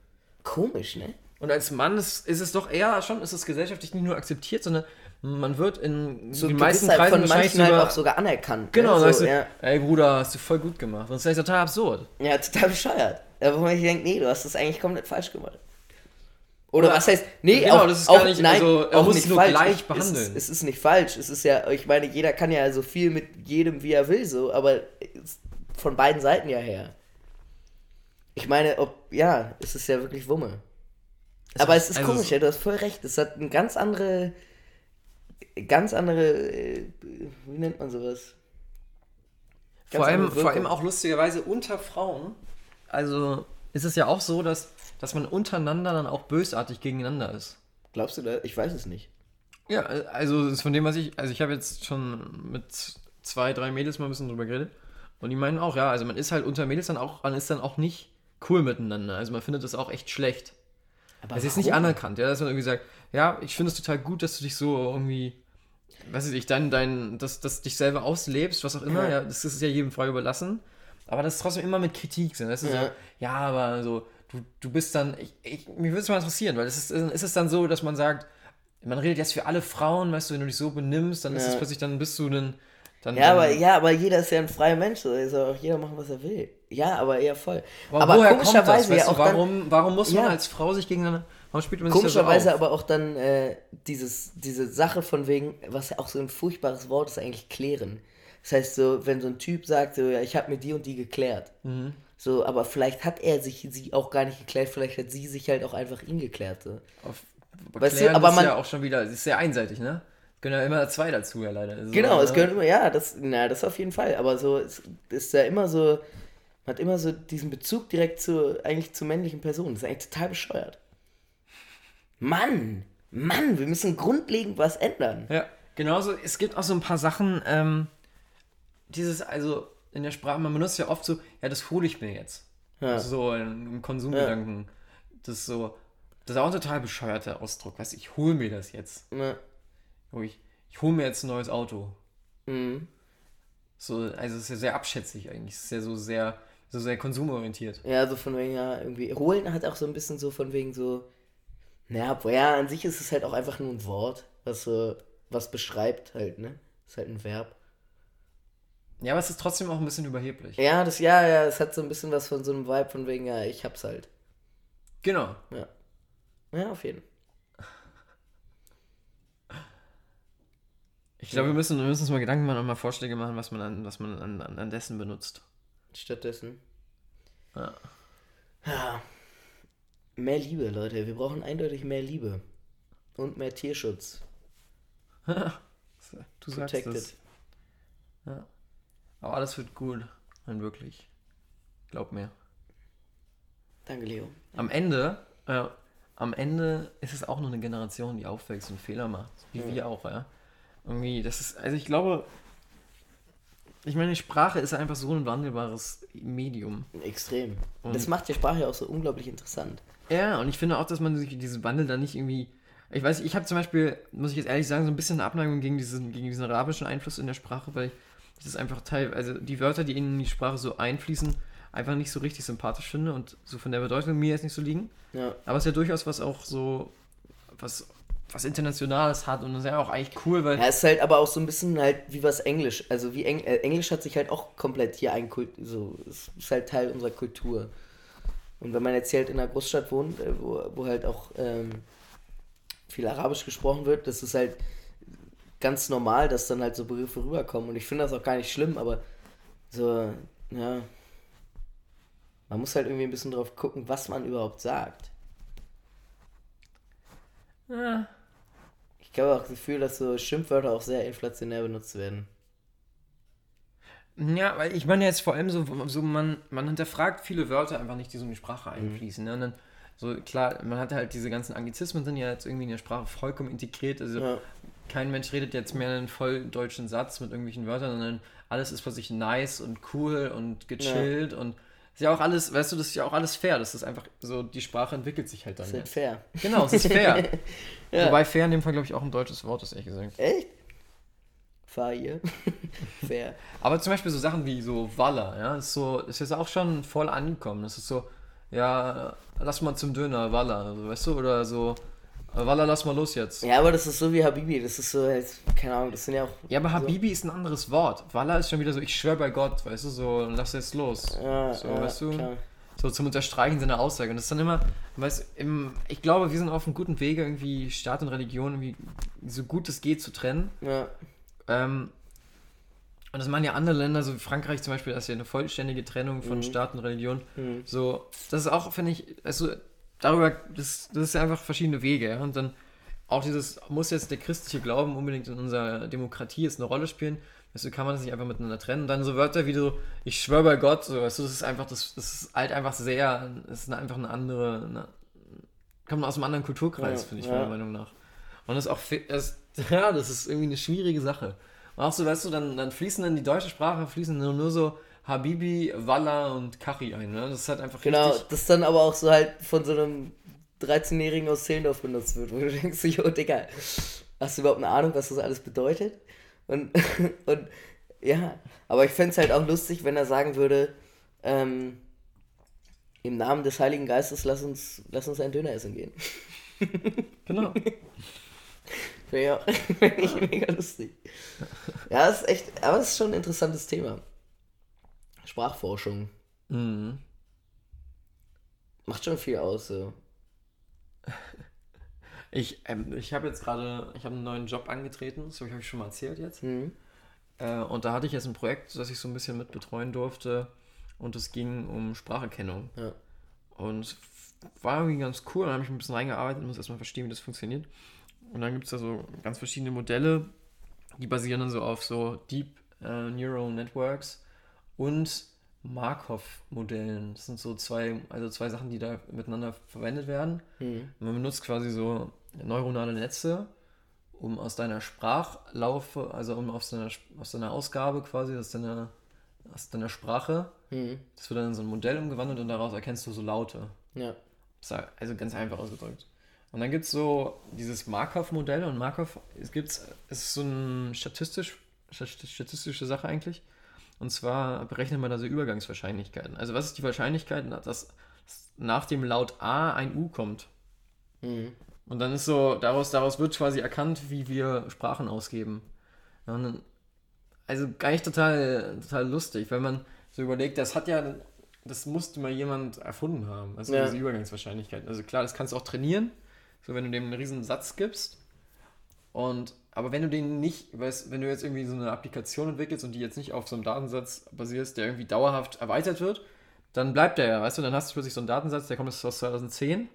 Komisch, ne? Und als Mann ist, ist es doch eher schon, ist es gesellschaftlich nicht nur akzeptiert, sondern man wird in So, den du meisten halt Kreisen von manchen halt auch sogar anerkannt. genau, ne? so, du, ja. ey Bruder, hast du voll gut gemacht. Und das ist total absurd. Ja, total bescheuert. Aber wo man sich denkt, nee, du hast das eigentlich komplett falsch gemacht. Oder, Oder- was heißt, nee, Genau, auch, das ist auch, gar nicht- nein, also, er auch muss nicht nur falsch. gleich Es- behandeln. Es ist, es ist nicht falsch. Es ist ja, ich meine, jeder kann ja so viel mit jedem, wie er will, so, aber es- von beiden Seiten ja her. Ich meine, ob, ja, es ist ja wirklich Wumme. aber es ist also komisch, es- ja, du hast voll recht. Es hat eine ganz andere, ganz andere, äh, wie nennt man sowas? Ganz Vor allem, vor allem auch lustigerweise unter Frauen. Also ist es ja auch so, dass, dass man untereinander dann auch bösartig gegeneinander ist. Glaubst du da? Ich weiß es nicht. Ja, also das ist von dem, was ich, also ich habe jetzt schon mit zwei, drei Mädels mal ein bisschen drüber geredet. Und die meinen auch, ja, also man ist halt unter Mädels dann auch, man ist dann auch nicht cool miteinander. Also man findet das auch echt schlecht. Aber Es ist nicht anerkannt, ja, dass man irgendwie sagt, ja, ich finde es total gut, dass du dich so irgendwie, weiß ich, dein, dein, dass, dass dich selber auslebst, was auch immer, Ja. ja, das ist ja jedem frei überlassen. Aber das ist trotzdem immer mit Kritik sind. Das ist Ja. so, ja, aber so, du, du bist dann, ich, ich, mich würde es mal interessieren, weil es ist, ist es dann so, dass man sagt, man redet jetzt für alle Frauen, weißt du, wenn du dich so benimmst, dann ist Ja. es plötzlich, dann bist du ein, dann, Ja, dann, aber, ja, aber jeder ist ja ein freier Mensch, so soll auch jeder machen, was er will. Ja, aber eher voll. aber, aber woher kommt das? komischerweise Weißt ja auch dann, warum, warum muss man Ja. als Frau sich gegeneinander, warum spielt man so komischerweise auf? aber auch dann äh, dieses, diese Sache von wegen, was ja auch so ein furchtbares Wort ist, eigentlich klären. Das heißt so, wenn so ein Typ sagt, so, ja, ich habe mir die und die geklärt. Mhm. So, aber vielleicht hat er sich sie auch gar nicht geklärt, vielleicht hat sie sich halt auch einfach ihn geklärt. So. Auf, Weißt du, aber ist man- ja auch schon wieder, ist sehr einseitig, ne? Können ja immer zwei dazu, ja leider. Also, Genau, es ne? gehört immer, ja, das, na, das auf jeden Fall. Aber so, es ist ja immer so, man hat immer so diesen Bezug direkt zu, eigentlich zu männlichen Personen. Das ist eigentlich total bescheuert. Mann, Mann, wir müssen grundlegend was ändern. Ja, genauso, es gibt auch so ein paar Sachen, ähm, dieses, also in der Sprache, man benutzt ja oft so, ja, das hole ich mir jetzt. Ja. Also so im Konsumgedanken. Das ist so, das ist auch ein total bescheuerter Ausdruck. Weißt du, ich hole mir das jetzt. Ne, Oh, ich, ich hole mir jetzt ein neues Auto. mhm. So, also es ist ja sehr abschätzig eigentlich. Es ist ja so sehr, so sehr konsumorientiert. Ja, so von wegen, ja, irgendwie. Holen hat auch so ein bisschen so von wegen so. Naja, ja, an sich ist es halt auch einfach nur ein Wort, was so, was beschreibt halt, ne? Ist halt ein Verb. Ja, aber es ist trotzdem auch ein bisschen überheblich. Ja, das, ja, ja, es hat so ein bisschen was von so einem Vibe von wegen, ja, ich hab's halt. Genau. Ja. Ja, auf jeden Fall. Ich glaube, wir müssen, wir müssen uns mal Gedanken machen und mal Vorschläge machen, was man an, was man an, an, an dessen benutzt. Stattdessen. Ja. Ja. Mehr Liebe, Leute. Wir brauchen eindeutig mehr Liebe. Und mehr Tierschutz. Du sagst Protected. es. Ja. Aber alles wird gut. Nein, wirklich. Glaub mir. Danke, Leo. Am Ende, äh, am Ende ist es auch nur eine Generation, die aufwächst und Fehler macht. Wie Ja. wir auch, ja. Irgendwie, das ist, also ich glaube, ich meine, Sprache ist einfach so ein wandelbares Medium. Extrem. Und- das macht die Sprache auch so unglaublich interessant. Ja, und ich finde auch, dass man sich diese Wandel dann nicht irgendwie. Ich weiß, ich habe zum Beispiel, muss ich jetzt ehrlich sagen, so ein bisschen eine Abneigung gegen diesen, gegen diesen arabischen Einfluss in der Sprache, weil ich das ist einfach Teil, also die Wörter, die in die Sprache so einfließen, einfach nicht so richtig sympathisch finde und so von der Bedeutung mir jetzt nicht so liegen. Ja. Aber es ist ja durchaus was auch so, was, was Internationales hat und das ist ja auch eigentlich cool, weil. Ja, es ist halt aber auch so ein bisschen halt wie was Englisch. Also wie Eng äh, Englisch hat sich halt auch komplett hier einkult, so, es ist halt Teil unserer Kultur. Und wenn man jetzt hier halt in einer Großstadt wohnt, äh, wo, wo halt auch ähm, viel Arabisch gesprochen wird, das ist halt ganz normal, dass dann halt so Begriffe rüberkommen. Und ich finde das auch gar nicht schlimm, aber so, ja. Man muss halt irgendwie ein bisschen drauf gucken, was man überhaupt sagt. Ja. Ich habe auch das Gefühl, dass so Schimpfwörter auch sehr inflationär benutzt werden. Ja, weil ich meine jetzt vor allem so, so man, man hinterfragt viele Wörter einfach nicht, die so in die Sprache einfließen. Ne? Und dann, so klar, man hat halt diese ganzen Anglizismen sind ja jetzt irgendwie in der Sprache vollkommen integriert. Also Ja. kein Mensch redet jetzt mehr einen voll deutschen Satz mit irgendwelchen Wörtern, sondern alles ist für sich nice und cool und gechillt und ist ja auch alles, weißt du, das ist ja auch alles fair. Das ist einfach so, die Sprache entwickelt sich halt dann. Das ist halt fair. Genau, es ist fair. Ja. Wobei fair in dem Fall, glaube ich, auch ein deutsches Wort ist, ehrlich gesagt. Echt? Fahr hier. fair. Aber zum Beispiel so Sachen wie so Walla, ja, ist so, ist jetzt auch schon voll angekommen. Das ist so, ja, lass mal zum Döner, Walla, also, weißt du, oder so, Walla, lass mal los jetzt. Ja, aber das ist so wie Habibi. Das ist so halt, keine Ahnung, das sind ja auch. Ja, aber so, Habibi ist ein anderes Wort. Walla ist schon wieder so, ich schwör bei Gott, weißt du, so, lass jetzt los. Ja, so, ja, weißt du, klar. so zum Unterstreichen seiner Aussage. Und das ist dann immer, weißt im, ich glaube, wir sind auf einem guten Wege, irgendwie Staat und Religion irgendwie so gut es geht zu trennen. Ja, Ähm, und das machen ja andere Länder, so wie Frankreich zum Beispiel, das ist ja eine vollständige Trennung von Staat und Religion. Mhm. So, das ist auch, finde ich, also darüber, das, das ist ja einfach verschiedene Wege. Ja? Und dann auch dieses, muss jetzt der christliche Glauben unbedingt in unserer Demokratie jetzt eine Rolle spielen? Weißt du, kann man das nicht einfach miteinander trennen? Und dann so Wörter wie so, ich schwöre bei Gott, so, weißt du, das ist einfach, das, das ist halt einfach sehr, das ist einfach eine andere, eine, kommt aus einem anderen Kulturkreis, Ja, finde ich, ja. meiner Meinung nach. Und das ist auch, das, ja, das ist irgendwie eine schwierige Sache. Und auch so, weißt du, dann, dann fließen dann die deutsche Sprache, fließen nur, nur so Habibi, Walla und Kachi ein, ne? Das ist halt einfach genau. Das dann aber auch so halt von so einem 13-Jährigen aus Zehlendorf benutzt wird, wo du denkst, jo, Digga, hast du überhaupt eine Ahnung, was das alles bedeutet? Und, und ja, aber ich fände es halt auch lustig, wenn er sagen würde, ähm, im Namen des Heiligen Geistes lass uns, lass uns einen Döner essen gehen. Genau. Auch- find ich mega lustig. Ja, das ist echt, aber es ist schon ein interessantes Thema. Sprachforschung. Mhm. Macht schon viel aus, so. Ich, ähm, ich habe jetzt gerade, ich habe einen neuen Job angetreten, das habe ich schon mal erzählt jetzt. Mhm. Äh, und da hatte ich jetzt ein Projekt, das ich so ein bisschen mit betreuen durfte. Und es ging um Spracherkennung. Ja. Und war irgendwie ganz cool. Dann habe ich ein bisschen reingearbeitet und muss erstmal verstehen, wie das funktioniert. Und dann gibt es da so ganz verschiedene Modelle, die basieren dann so auf so Deep äh, Neural Networks und Markov-Modellen. Das sind so zwei, also zwei Sachen, die da miteinander verwendet werden. Mhm. Man benutzt quasi so neuronale Netze, um aus deiner Sprachlaufe, also um aus deiner, aus deiner Ausgabe quasi, aus deiner, aus deiner Sprache, Mhm. das wird dann in so ein Modell umgewandelt und daraus erkennst du so Laute. Ja. Also ganz einfach ausgedrückt. Und dann gibt es so dieses Markov-Modell und Markov es gibt's, es ist so eine statistisch, stat- statistische Sache eigentlich. Und zwar berechnet man da so Übergangswahrscheinlichkeiten. Also was ist die Wahrscheinlichkeit, dass nach dem Laut A ein U kommt? Mhm. Und dann ist so, daraus, daraus wird quasi erkannt, wie wir Sprachen ausgeben. Dann, also eigentlich total, total lustig, weil man so überlegt, das hat ja, das musste mal jemand erfunden haben, also Ja. diese Übergangswahrscheinlichkeiten. Also klar, das kannst du auch trainieren, so wenn du dem einen riesen Satz gibst. Und, aber wenn du den nicht, weißt, wenn du jetzt irgendwie so eine Applikation entwickelst und die jetzt nicht auf so einem Datensatz basierst, der irgendwie dauerhaft erweitert wird, dann bleibt der ja, weißt du, dann hast du plötzlich so einen Datensatz, der kommt aus 2010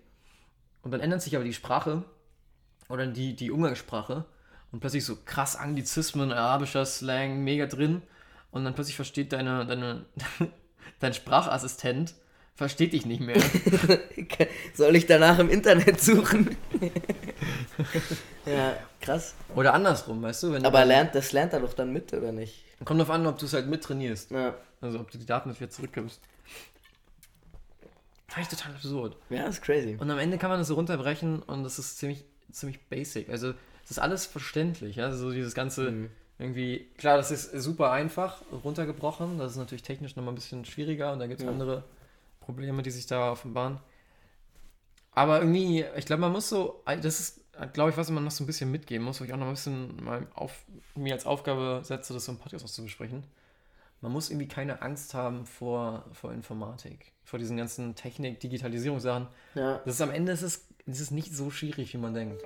und dann ändert sich aber die Sprache oder die, die Umgangssprache und plötzlich so krass Anglizismen, arabischer Slang, mega drin und dann plötzlich versteht deine, deine, dein Sprachassistent, versteht dich nicht mehr. Soll ich danach im Internet suchen? ja, krass. Oder andersrum, weißt du? Wenn Aber du, lernt, das lernt er doch dann mit, oder nicht? kommt drauf an, ob du es halt mittrainierst. Ja. Also ob du die Daten dafür zurückgibst. Fand ich total absurd. Ja, ist crazy. Und am Ende kann man das so runterbrechen und das ist ziemlich, ziemlich basic. Also, es ist alles verständlich. Ja? Also, dieses ganze Mhm. irgendwie, klar, das ist super einfach runtergebrochen. Das ist natürlich technisch nochmal ein bisschen schwieriger und da gibt es Ja. andere Probleme, die sich da offenbaren. Aber irgendwie, ich glaube, man muss so, das ist, glaube ich, was man noch so ein bisschen mitgeben muss, wo ich auch noch ein bisschen mal auf, mir als Aufgabe setze, das so im Podcast auch zu besprechen. Man muss irgendwie keine Angst haben vor, vor Informatik, vor diesen ganzen Technik, Digitalisierungssachen. Ja. Das ist am Ende ist es, ist es nicht so schwierig, wie man denkt.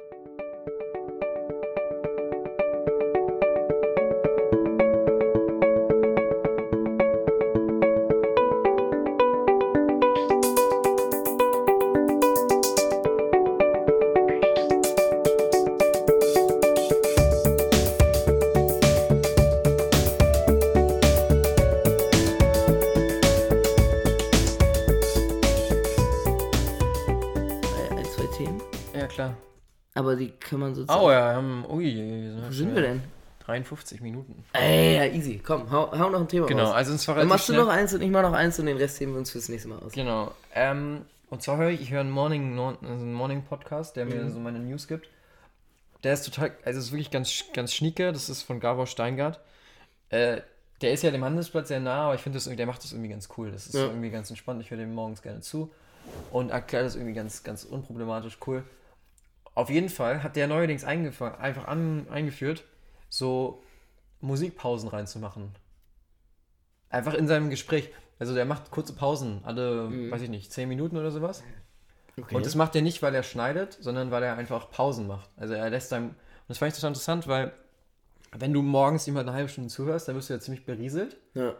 53 Minuten. Ey, ja, easy. Komm, hau, hau noch ein Thema Genau, raus. also es war Dann machst du schnell. noch eins und ich mach noch eins und den Rest heben wir uns fürs nächste Mal aus. Genau. Ähm, und zwar höre ich, ich höre einen Morning, also einen Morning Podcast, der Mhm. mir so meine News gibt. Der ist total, also ist wirklich ganz, ganz schnieke. Das ist von Gabor Steingart. Äh, der ist ja dem Handelsplatz sehr nah, aber ich finde, der macht das irgendwie ganz cool. Das ist Ja. irgendwie ganz entspannt. Ich höre dem morgens gerne zu und erklärt das irgendwie ganz, ganz unproblematisch cool. Auf jeden Fall hat der neuerdings einfach an, eingeführt, so Musikpausen reinzumachen. Einfach in seinem Gespräch. Also der macht kurze Pausen, alle, weiß ich nicht, 10 Minuten oder sowas. Okay. Und das macht er nicht, weil er schneidet, sondern weil er einfach Pausen macht. Also er lässt einem. Und das fand ich total interessant, weil wenn du morgens halt eine halbe Stunde zuhörst, dann wirst du ja ziemlich berieselt. ja.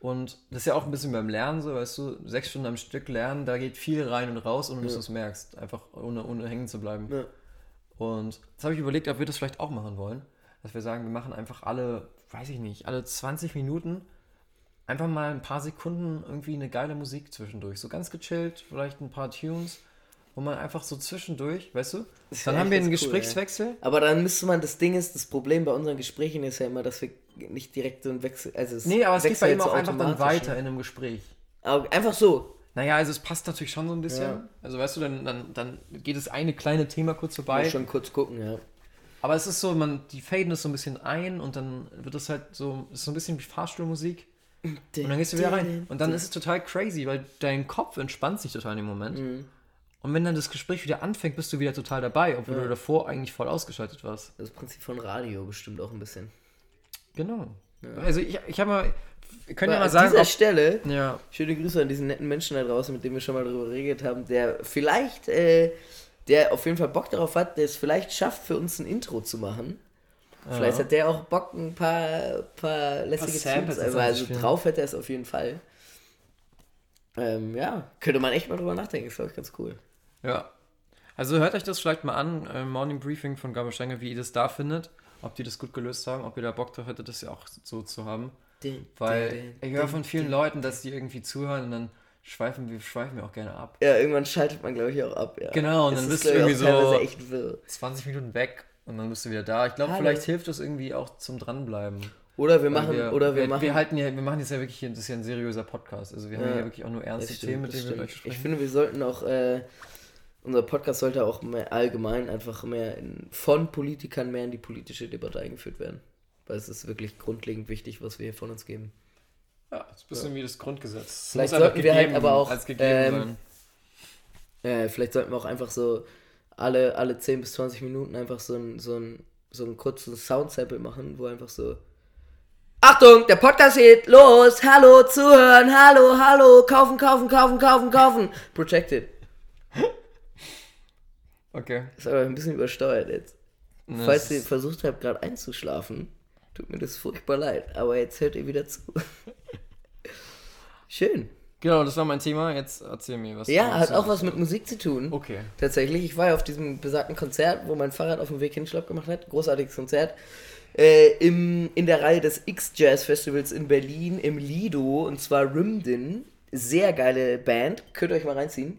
Und das ist ja auch ein bisschen beim Lernen so, weißt du, sechs Stunden am Stück lernen, da geht viel rein und raus, ohne dass Ja. du es merkst. Einfach ohne, ohne hängen zu bleiben. Ja. Und das habe ich überlegt, ob wir das vielleicht auch machen wollen. Dass wir sagen, wir machen einfach alle, weiß ich nicht, alle 20 Minuten einfach mal ein paar Sekunden irgendwie eine geile Musik zwischendurch. So ganz gechillt, vielleicht ein paar Tunes, wo man einfach so zwischendurch, weißt du? Dann haben wir einen cool, Gesprächswechsel. Aber dann müsste man, das Ding ist, das Problem bei unseren Gesprächen ist ja immer, dass wir nicht direkt so einen Wechsel, also es Nee, aber es geht bei ihm auch einfach dann weiter ne? in einem Gespräch. Aber einfach so. Naja, also es passt natürlich schon so ein bisschen. Ja. Also weißt du, dann, dann, dann geht das eine kleine Thema kurz vorbei. Muss schon kurz gucken, ja. Aber es ist so, man, die faden es so ein bisschen ein und dann wird es halt so, ist so ein bisschen wie Fahrstuhlmusik. Und dann gehst du wieder rein. Und dann ist es total crazy, weil dein Kopf entspannt sich total in dem Moment. Mhm. Und wenn dann das Gespräch wieder anfängt, bist du wieder total dabei, obwohl du davor eigentlich voll ausgeschaltet warst. Das Prinzip von Radio bestimmt auch ein bisschen. Genau. Also ich, ich habe mal, wir können ja Aber mal an sagen, dieser ob, Stelle, ja, schöne Grüße an diesen netten Menschen da draußen, mit dem wir schon mal darüber geredet haben, der vielleicht, äh, der auf jeden Fall Bock darauf hat, der es vielleicht schafft, für uns ein Intro zu machen. Vielleicht hat der auch Bock, ein paar, paar lässige Tunes, also drauf hätte er es auf jeden Fall. Ähm, ja, könnte man echt mal drüber nachdenken, ist glaube ich ganz cool. ja. Also hört euch das vielleicht mal an, äh, Morning Briefing von Gabor Stenger, wie ihr das da findet, ob die das gut gelöst haben, ob ihr da Bock drauf hättet, das ja auch so zu haben. Weil ich höre von vielen Leuten, dass die irgendwie zuhören und dann schweifen wir, schweifen wir auch gerne ab. Ja, irgendwann schaltet man, glaube ich, auch ab, ja. Genau, und Es dann ist, bist du ich, irgendwie so- teilweise echt wirr. 20 Minuten weg und dann bist du wieder da. Ich glaube, vielleicht hilft das irgendwie auch zum Dranbleiben. Oder wir Weil machen, wir, oder wir, wir, machen. wir halten ja, wir machen jetzt ja wirklich hier, das ist ja ein seriöser Podcast. Also wir haben Ja. ja wirklich auch nur ernste stimmt, Themen, mit denen wir gleich Ich sprechen. finde, wir sollten auch, äh, unser Podcast sollte auch mehr allgemein einfach mehr in, von Politikern mehr in die politische Debatte eingeführt werden. Weil es ist wirklich grundlegend wichtig, was wir hier von uns geben. Ja, das ist ein bisschen wie das Grundgesetz. Es Vielleicht sollten wir halt aber auch, ähm. Äh, vielleicht sollten wir auch einfach so alle, alle 10 bis 20 Minuten einfach so ein, so ein, so ein kurzes Soundsample machen, wo einfach so. Achtung, der Podcast geht los, hallo, zuhören, hallo, hallo, kaufen, kaufen, kaufen, kaufen, kaufen. Protected. Okay. Ist aber ein bisschen übersteuert jetzt. Ne, Falls das ihr versucht habt, gerade einzuschlafen, tut mir das furchtbar leid, aber jetzt hört ihr wieder zu. Schön. Genau, das war mein Thema. Jetzt erzähl mir was. Ja, hat auch was mit Musik zu tun. Okay. Tatsächlich, ich war ja auf diesem besagten Konzert, wo mein Fahrrad auf dem Weg hin Schlapp gemacht hat. Großartiges Konzert. Äh, im, in der Reihe des X-Jazz Festivals in Berlin im Lido und zwar Rimden. Sehr geile Band. Könnt ihr euch mal reinziehen.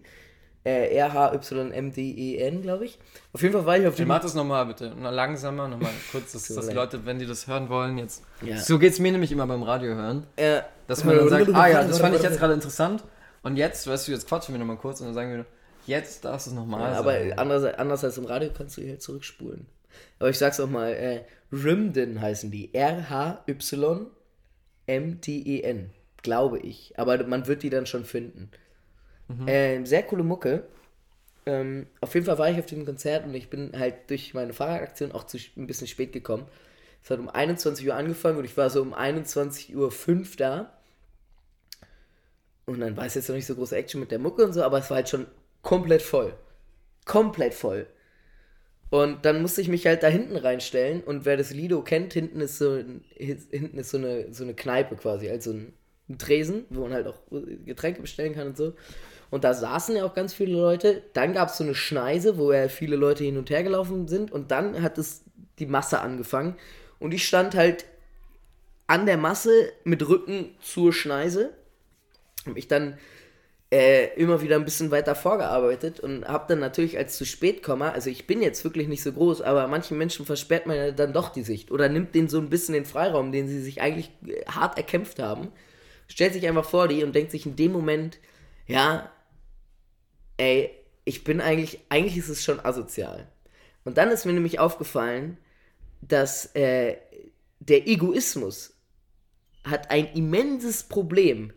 Äh, R-H-Y-M-D-E-N, glaube ich. Auf jeden Fall war ich auf dem. mach das nochmal bitte. Noch langsamer, nochmal kurz, dass, dass die. Leute, wenn die das hören wollen, jetzt. Ja. So geht's mir nämlich immer beim Radio hören. Äh, Dass man dann sagt, ah ja, das fand ich jetzt gerade interessant. Und jetzt, weißt du, jetzt quatschen wir nochmal kurz und dann sagen wir, jetzt darfst du es nochmal Ja, aber anders, anders als im Radio kannst du hier zurückspulen. Aber ich sag's auch mal, äh, Rimden heißen die. R-H-Y-M-D-E-N. Glaube ich. Aber man wird die dann schon finden. Ähm, sehr coole Mucke. Ähm, auf jeden Fall war ich auf diesem Konzert und ich bin halt durch meine Fahrradaktion auch zu, ein bisschen spät gekommen. Es hat um 21 Uhr angefangen und ich war so um 21.05 Uhr da. Und dann war es jetzt noch nicht so große Action mit der Mucke und so, aber es war halt schon komplett voll. Komplett voll. Und dann musste ich mich halt da hinten reinstellen und wer das Lido kennt, hinten ist so, hinten ist so eine, so eine Kneipe quasi, also ein, ein Tresen, wo man halt auch Getränke bestellen kann und so. Und da saßen ja auch ganz viele Leute. Dann gab es so eine Schneise, wo ja viele Leute hin und her gelaufen sind. Und dann hat es die Masse angefangen. Und ich stand halt an der Masse mit Rücken zur Schneise. Hab mich dann äh, immer wieder ein bisschen weiter vorgearbeitet und habe dann natürlich als zu spät komme, also ich bin jetzt wirklich nicht so groß, aber manchen Menschen versperrt man ja dann doch die Sicht oder nimmt denen so ein bisschen den Freiraum, den sie sich eigentlich äh, hart erkämpft haben, stellt sich einfach vor die und denkt sich in dem Moment, ja, ey, ich bin eigentlich, eigentlich ist es schon asozial. Und dann ist mir nämlich aufgefallen, dass äh, der Egoismus hat ein immenses Problem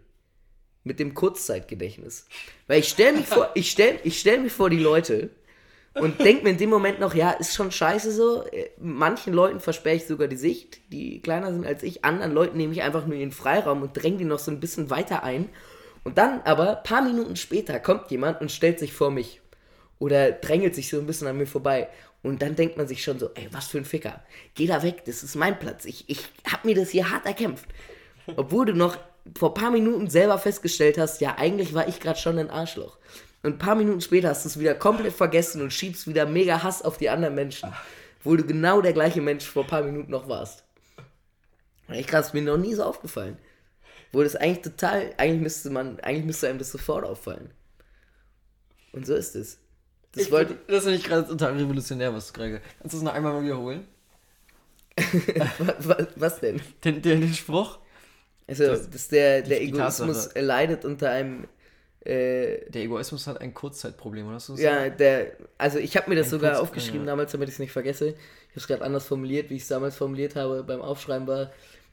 mit dem Kurzzeitgedächtnis. Weil ich stelle mich vor, ich stell, ich stell mich vor die Leute und denke mir in dem Moment noch, ja, ist schon scheiße so. Manchen Leuten versperre ich sogar die Sicht, die kleiner sind als ich. Anderen Leuten nehme ich einfach nur ihren Freiraum und dränge die noch so ein bisschen weiter ein. Und dann aber, paar Minuten später, kommt jemand und stellt sich vor mich. Oder drängelt sich so ein bisschen an mir vorbei. Und dann denkt man sich schon so, ey, was für ein Ficker. Geh da weg, das ist mein Platz. Ich, ich hab mir das hier hart erkämpft. Obwohl du noch vor ein paar Minuten selber festgestellt hast, ja, eigentlich war ich gerade schon ein Arschloch. Und ein paar Minuten später hast du es wieder komplett vergessen und schiebst wieder mega Hass auf die anderen Menschen. Obwohl du genau der gleiche Mensch vor ein paar Minuten noch warst. Echt krass, mir noch nie so aufgefallen. Wo das eigentlich total, eigentlich müsste man, eigentlich müsste einem das sofort auffallen. Und so ist es. Das Ich wollte, wollte, das finde ich gerade total revolutionär, was du gerade. Kannst du es noch einmal mal wiederholen? was, was denn? Den, den, den Spruch? Also, dass der, der Egoismus Tatsache. leidet unter einem, äh, Der Egoismus hat ein Kurzzeitproblem, oder du ja, der, also ich habe mir das Ein sogar kurz- aufgeschrieben ja. damals, damit ich es nicht vergesse. Ich habe es gerade anders formuliert, wie ich es damals formuliert habe beim Aufschreiben war,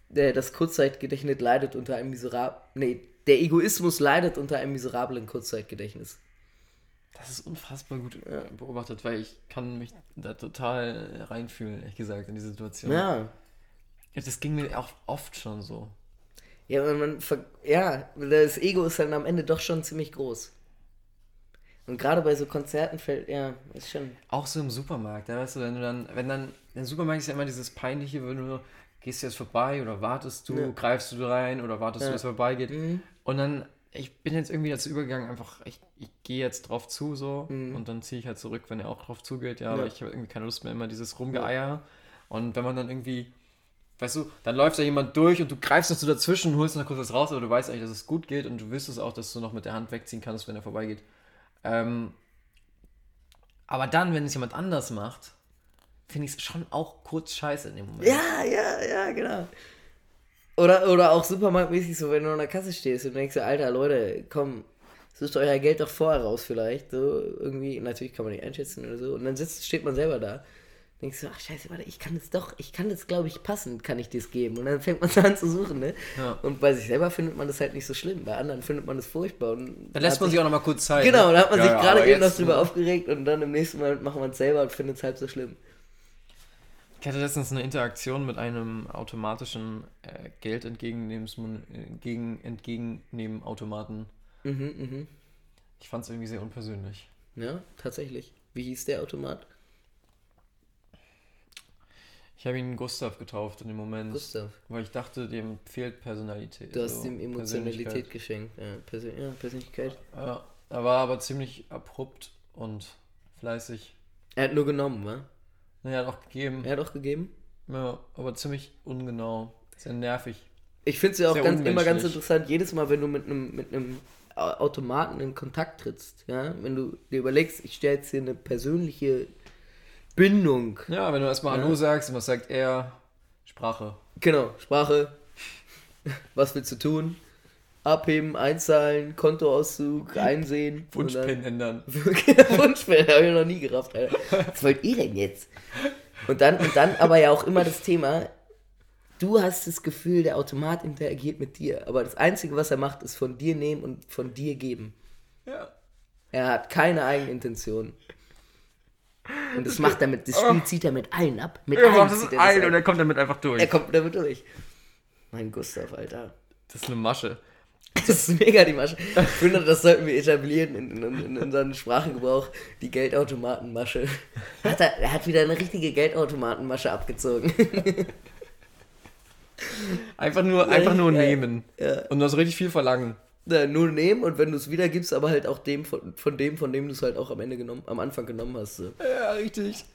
der, das Kurzzeitgedächtnis leidet unter einem miserablen, nee, der Egoismus leidet unter einem miserablen Kurzzeitgedächtnis. Das ist unfassbar gut äh, beobachtet, weil ich kann mich da total reinfühlen, ehrlich gesagt, in die Situation. Ja. Ja, Das ging mir auch oft schon so. Ja, man, man ver ja, das Ego ist dann am Ende doch schon ziemlich groß. Und gerade bei so Konzerten fällt, ja, ist schon. Auch so im Supermarkt, da weißt du, wenn du dann, wenn dann, im Supermarkt ist ja immer dieses peinliche, wenn du gehst du jetzt vorbei oder wartest du, Ja. greifst du rein oder wartest du, Ja. bis es vorbeigeht. Mhm. Und dann, ich bin jetzt irgendwie dazu übergegangen, einfach, ich, ich gehe jetzt drauf zu so Mhm. und dann ziehe ich halt zurück, wenn er auch drauf zugeht, ja, aber Ja. ich habe irgendwie keine Lust mehr, immer dieses Rumgeeier. Und wenn man dann irgendwie, weißt du, dann läuft da jemand durch und du greifst noch so dazwischen, holst noch kurz was raus, aber du weißt eigentlich, dass es gut geht und du wüsstest auch, dass du noch mit der Hand wegziehen kannst, wenn er vorbeigeht. Ähm, aber dann, wenn es jemand anders macht, finde ich es schon auch kurz scheiße in dem Moment. Ja, ja, ja, genau. Oder, oder auch supermarktmäßig so, wenn du an der Kasse stehst und denkst, Alter, Leute, komm, sucht euer Geld doch vorher raus vielleicht. So, irgendwie, natürlich kann man nicht einschätzen oder so. Und dann sitzt, steht man selber da. Denkst du, ach scheiße, warte, ich kann das doch, ich kann das, glaube ich, passend, kann ich das geben. Und dann fängt man an zu suchen, ne? Ja. Und bei sich selber findet man das halt nicht so schlimm. Bei anderen findet man das furchtbar. Und Dann lässt man sich auch noch mal kurz Zeit. Genau, ne? da hat man Ja, sich ja, gerade eben noch drüber aufgeregt und dann im nächsten Mal macht man es selber und findet es halb so schlimm. Ich hatte letztens eine Interaktion mit einem automatischen äh, Geld entgegennehmen entgegennehmen Automaten. Mhm, mhm. Ich fand es irgendwie sehr unpersönlich. Ja, tatsächlich. Wie hieß der Automat? Ich habe ihn Gustav getauft in dem Moment, Gustav. weil ich dachte, dem fehlt Personalität. Du hast also ihm Emotionalität geschenkt. Ja, Persön ja, Persönlichkeit. Ja, er war aber ziemlich abrupt und fleißig. Er hat nur genommen, wa? Naja, hat auch gegeben. Er hat auch gegeben. Ja, aber ziemlich ungenau. Sehr nervig. Ich finde es ja auch ganz, immer ganz interessant, jedes Mal, wenn du mit einem mit Automaten in Kontakt trittst, ja, wenn du dir überlegst, ich stelle jetzt hier eine persönliche Bindung. Ja, wenn du erstmal Ja. Hallo sagst und was sagt er? Sprache. Genau, Sprache. Was willst du tun? abheben, einzahlen, Kontoauszug, einsehen. Wunschpin ändern. Wunschpin, habe ich noch nie gerafft, Alter. Was wollt ihr denn jetzt? Und dann, und dann aber ja auch immer das Thema, du hast das Gefühl, der Automat interagiert mit dir, aber das Einzige, was er macht, ist von dir nehmen und von dir geben. Ja. Er hat keine Eigenintention. Und das macht er mit, das Spiel zieht er mit allen ab. Mit Er allen zieht er ab. und er kommt damit einfach durch. Er kommt damit durch. Mein Gustav, Alter. Das ist eine Masche. Das ist mega die Masche. Ich finde, das sollten wir etablieren in, in, in unseren Sprachgebrauch. Die Geldautomatenmasche. Hat er, er hat wieder eine richtige Geldautomatenmasche abgezogen. Einfach nur, einfach nur Ja. nehmen. Ja. Und das richtig viel verlangen. Na, nur nehmen und wenn du es wiedergibst, aber halt auch dem von, von dem, von dem du es halt auch am Ende genommen, am Anfang genommen hast. So. Ja, richtig.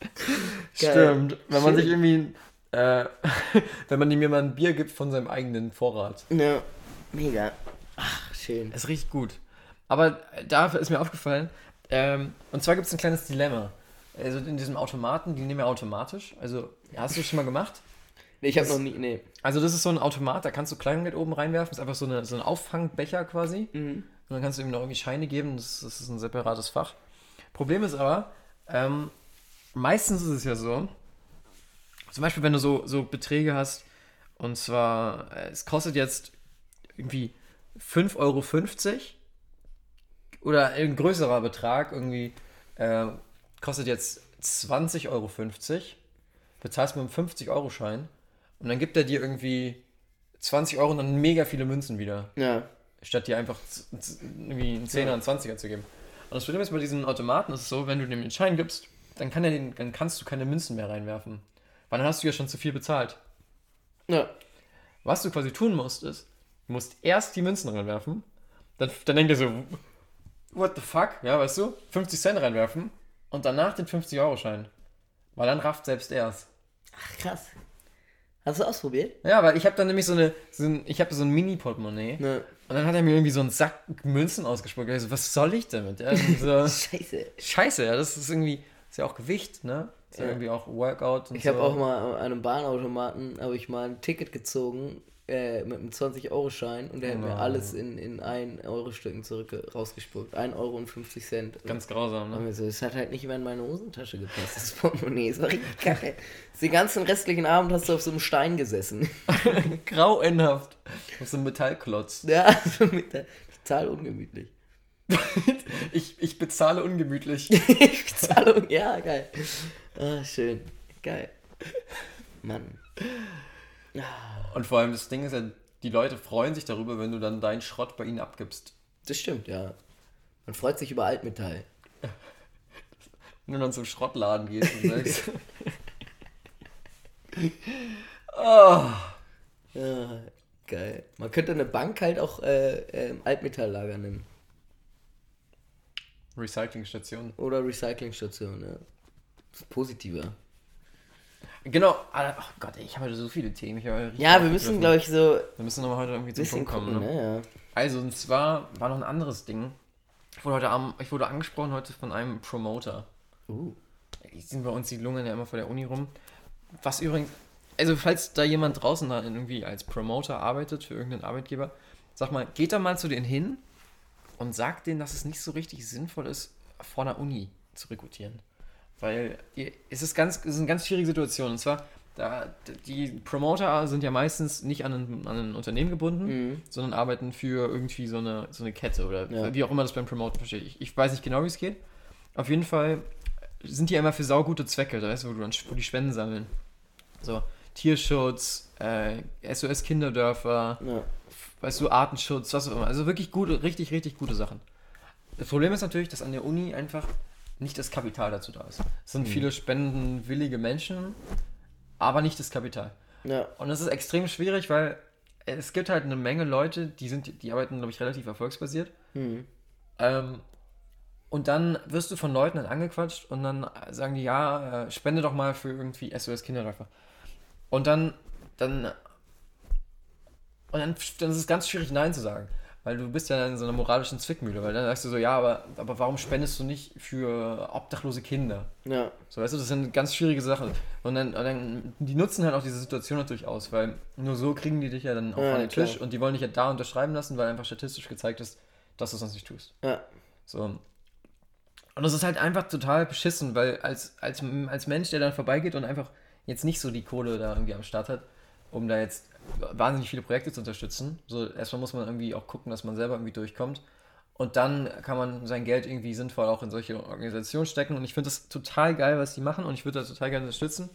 Stimmt. Wenn man Schön. sich irgendwie, äh, wenn man ihm mal ein Bier gibt von seinem eigenen Vorrat. Ja, mega. Ach, schön. Ist richtig gut. Aber da ist mir aufgefallen, ähm, und zwar gibt es ein kleines Dilemma. Also in diesem Automaten, die nehmen ja automatisch. Also, hast du das schon mal gemacht? Nee, ich habe noch nie, nee. Also das ist so ein Automat, da kannst du Kleingeld oben reinwerfen, ist einfach so, eine, so ein Auffangbecher quasi. Mhm. Und dann kannst du ihm noch irgendwie Scheine geben, das, das ist ein separates Fach. Problem ist aber, ähm, meistens ist es ja so, zum Beispiel wenn du so, so Beträge hast, und zwar, äh, es kostet jetzt irgendwie 5,50 Euro oder ein größerer Betrag, irgendwie äh, kostet jetzt 20,50 Euro, bezahlst mit einem 50-Euro-Schein und dann gibt er dir irgendwie 20 Euro und dann mega viele Münzen wieder, Ja. statt dir einfach irgendwie einen 10er, einen 20er zu geben. Und das Problem ist bei diesen Automaten ist es so, wenn du dem den Schein gibst, dann, kann er den, dann kannst du keine Münzen mehr reinwerfen. Weil dann hast du ja schon zu viel bezahlt. Ja. Was du quasi tun musst, ist, du musst erst die Münzen reinwerfen, dann, dann denkt er so, what the fuck, ja, weißt du, 50 Cent reinwerfen und danach den 50-Euro-Schein. Weil dann rafft selbst erst. Ach, krass. Hast du ausprobiert? Ja, weil ich habe dann nämlich so eine, so ein, ich habe so ein Mini-Portemonnaie Ne. und dann hat er mir irgendwie so einen Sack Münzen ausgespuckt. Ich so, was soll ich damit? Ja, so, Scheiße. scheiße, ja, das ist irgendwie, ist ja auch Gewicht, ne? Ist ja, Ja. irgendwie auch Workout und Ich so. habe auch mal an einem Bahnautomaten habe ich mal ein Ticket gezogen äh, mit einem 20-Euro-Schein und der hat mir Nein. alles in, in 1-Euro-Stücken zurück rausgespuckt. 1 Euro und 50 Cent. Ganz grausam, ne? so, es hat halt nicht mehr in meine Hosentasche gepasst, das Portemonnaie. Es war richtig kacke. Den ganzen restlichen Abend hast du auf so einem Stein gesessen. Grauenhaft. Auf so einem Metallklotz. ja, mit der, total ungemütlich. Ich, ich bezahle ungemütlich. Bezahlung, ja, geil. Ah, schön. Geil. Mann. Und vor allem das Ding ist ja, die Leute freuen sich darüber, wenn du dann deinen Schrott bei ihnen abgibst. Das stimmt, ja. Man freut sich über Altmetall. Wenn du dann zum Schrottladen gehst und sagst. oh. Ja, geil. Man könnte eine Bank halt auch äh, ähm, Altmetalllager nennen. Recyclingstation. Oder Recyclingstation, ja. Das ist positiver. Genau. Ah, Oh Gott, ey, ich habe heute so viele Themen. Ja, wir müssen, glaube ich, so Wir müssen nochmal heute irgendwie zum Punkt kommen. gucken, Ne? ne? Ja. Also, und zwar war noch ein anderes Ding. Ich wurde heute Abend, ich wurde angesprochen heute von einem Promoter. Uh. Die sind bei uns, die lungern ja immer vor der Uni rum. Was übrigens, also falls da jemand draußen da irgendwie als Promoter arbeitet für irgendeinen Arbeitgeber, sag mal, geht da mal zu denen hin und sagt denen, dass es nicht so richtig sinnvoll ist, vor einer Uni zu rekrutieren. Weil es, ist ganz, es ist eine ganz schwierige Situation. Und zwar, da, die Promoter sind ja meistens nicht an ein, an ein Unternehmen gebunden, Mhm. sondern arbeiten für irgendwie so eine, so eine Kette oder Ja. wie auch immer das beim Promoten versteht. Ich, ich weiß nicht genau, wie es geht. Auf jeden Fall sind die immer für saugute Zwecke, da weißt du, wo, du dann, wo die Spenden sammeln. So, Tierschutz, äh, SOS Kinderdörfer, Ja. weißt du, Artenschutz, was auch immer. Also wirklich gute, richtig, richtig gute Sachen. Das Problem ist natürlich, dass an der Uni einfach nicht das Kapital dazu da ist. Es sind viele spendenwillige Menschen, aber nicht das Kapital. Ja. Und das ist extrem schwierig, weil es gibt halt eine Menge Leute, die sind, die arbeiten, glaube ich, relativ erfolgsbasiert. Mhm. Ähm, und dann wirst du von Leuten dann angequatscht und dann sagen die, ja, äh, spende doch mal für irgendwie SOS Kinderdörfer. Und dann, dann, und dann, dann ist es ganz schwierig, Nein zu sagen. Weil du bist ja in so einer moralischen Zwickmühle, weil dann sagst du so, ja, aber, aber warum spendest du nicht für obdachlose Kinder? Ja. So, weißt du, das sind ganz schwierige Sachen. Und dann, und dann, die nutzen halt auch diese Situation natürlich aus, weil nur so kriegen die dich ja dann auch Ja, an den Tisch klar. und die wollen dich ja da unterschreiben lassen, weil einfach statistisch gezeigt ist, dass du es sonst nicht tust. Ja. So. Und das ist halt einfach total beschissen, weil als, als, als Mensch, der dann vorbeigeht und einfach jetzt nicht so die Kohle da irgendwie am Start hat, um da jetzt wahnsinnig viele Projekte zu unterstützen. So, erstmal muss man irgendwie auch gucken, dass man selber irgendwie durchkommt. Und dann kann man sein Geld irgendwie sinnvoll auch in solche Organisationen stecken. Und ich finde das total geil, was die machen und ich würde das total gerne unterstützen.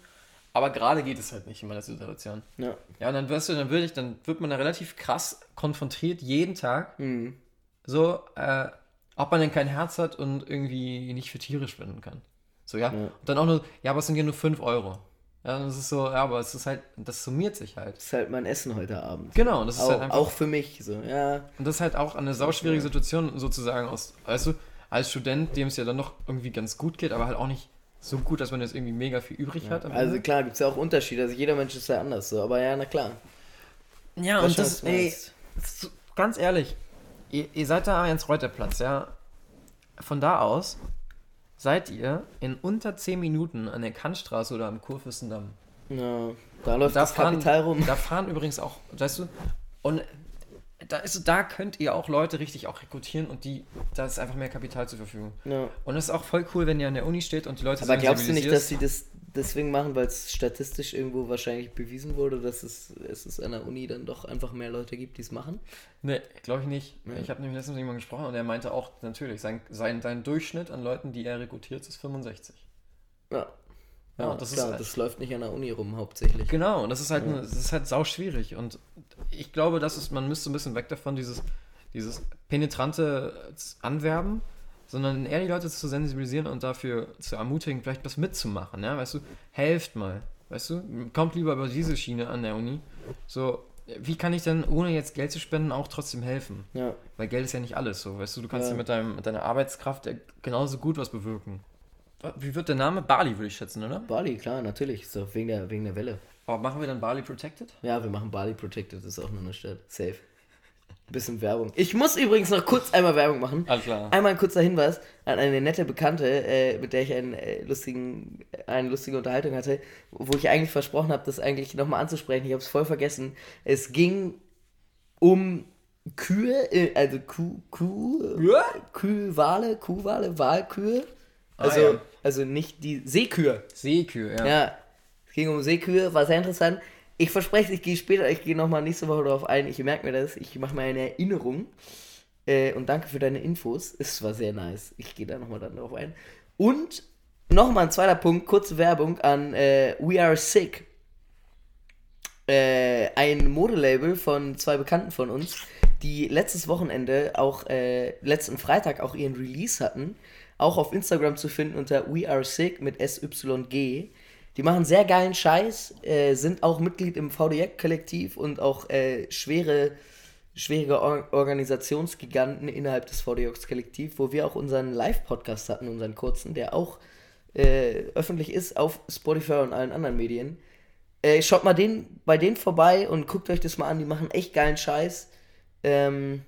Aber gerade geht es halt nicht in meiner Situation. Ja. Ja, und dann wirst du, dann würde ich, dann wird man da relativ krass konfrontiert jeden Tag. Mhm. So, äh, ob man denn kein Herz hat und irgendwie nicht für Tiere spenden kann. So, ja. Ja. Und dann auch nur, ja, aber es sind ja nur 5 Euro. Ja, das ist so, ja, aber es ist halt, das summiert sich halt. Das ist halt mein Essen heute Abend. Genau, das ist Auch, halt einfach. auch für mich, so, ja. Und das ist halt auch eine sauschwierige Situation sozusagen aus, weißt du, als Student, dem es ja dann noch irgendwie ganz gut geht, aber halt auch nicht so gut, dass man jetzt irgendwie mega viel übrig hat. am Also klar, gibt es ja auch Unterschiede. Also jeder Mensch ist ja anders, so. Aber ja, na klar. ja, und das, ey, ganz ehrlich, ihr, ihr seid da am Jens-Reuter-Platz, ja. Von da aus seid ihr in unter 10 Minuten an der Kantstraße oder am Kurfürstendamm. Ja, da läuft Da das Kapital rum. Da fahren übrigens auch, weißt du, und da, ist, da könnt ihr auch Leute richtig auch rekrutieren und die, da ist einfach mehr Kapital zur Verfügung. Ja. Und es ist auch voll cool, wenn ihr an der Uni steht und die Leute Aber glaubst du nicht, dass sie das deswegen machen, weil es statistisch irgendwo wahrscheinlich bewiesen wurde, dass es, es ist an der Uni dann doch einfach mehr Leute gibt, die es machen? Nee, glaube ich nicht. Ja. Ich habe nämlich letztens mit jemandem gesprochen und er meinte auch, natürlich, sein, sein, sein Durchschnitt an Leuten, die er rekrutiert, ist 65. Ja. Ja, Ja, das das, klar, ist halt- das läuft nicht an der Uni rum hauptsächlich. Genau, und das ist halt, Ja. eine, das ist halt sau schwierig. Und ich glaube, dass es, man müsste ein bisschen weg davon, dieses, dieses penetrante Anwerben, sondern eher die Leute zu sensibilisieren und dafür zu ermutigen, vielleicht was mitzumachen. Ja? Weißt du, helft mal. Weißt du, kommt lieber über diese Schiene an der Uni. So, wie kann ich denn, ohne jetzt Geld zu spenden, auch trotzdem helfen? Ja. Weil Geld ist ja nicht alles so, weißt du, du kannst Ja. ja mit, deinem, mit deiner Arbeitskraft ja genauso gut was bewirken. Wie wird der Name? Bali, würde ich schätzen, oder? Bali, klar, natürlich. So, wegen der, wegen der Welle. Aber machen wir dann Bali Protected? Ja, wir machen Bali Protected, das ist auch nur eine Stadt. Safe. Bisschen Werbung. Ich muss übrigens noch kurz einmal Werbung machen. Alles klar. Einmal ein kurzer Hinweis an eine nette Bekannte, äh, mit der ich einen, äh, lustigen, eine lustige Unterhaltung hatte, wo ich eigentlich versprochen habe, das eigentlich nochmal anzusprechen. Ich habe es voll vergessen. Es ging um Kühe, äh, also Kuh, Kuh, Ja? Kühlwale, Kuhwale, Walkühe. Ah, Also, ja. also nicht die Seekühe. Seekühe, ja. Ja, es ging um Seekühe, war sehr interessant. Ich verspreche, ich gehe später, ich gehe nochmal nächste Woche darauf ein. Ich merke mir das, ich mache mir eine Erinnerung. Äh, und danke für deine Infos. Es war sehr nice. Ich gehe da nochmal dann drauf ein. Und nochmal ein zweiter Punkt, kurze Werbung an äh, We Are Sick. Äh, ein Modelabel von zwei Bekannten von uns, die letztes Wochenende auch, äh, letzten Freitag auch ihren Release hatten. Auch auf Instagram zu finden unter We Are Sick mit SYG. Die machen sehr geilen Scheiß, äh, sind auch Mitglied im VDJ-Kollektiv und auch äh, schwere, schwierige Or Organisationsgiganten innerhalb des VDJ-Kollektiv, wo wir auch unseren Live-Podcast hatten, unseren kurzen, der auch äh, öffentlich ist auf Spotify und allen anderen Medien. Äh, schaut mal den, bei denen vorbei und guckt euch das mal an. Die machen echt geilen Scheiß. Ähm,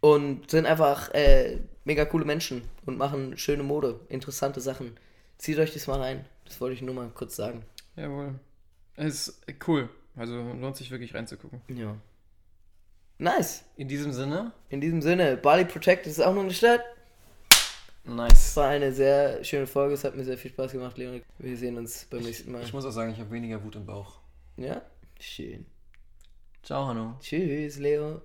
und sind einfach äh, mega coole Menschen und machen schöne Mode, interessante Sachen. Zieht euch das mal rein. Das wollte ich nur mal kurz sagen. Jawohl. Ist cool. Also lohnt sich wirklich reinzugucken. Ja. Nice. In diesem Sinne, In diesem Sinne, Bali Protect ist auch noch eine Stadt. Es nice. war eine sehr schöne Folge. Es hat mir sehr viel Spaß gemacht, Leon. Wir sehen uns beim nächsten Mal. Ich muss auch sagen, ich habe weniger Wut im Bauch. Ja? Schön. Ciao, Hanno. Tschüss, Leo.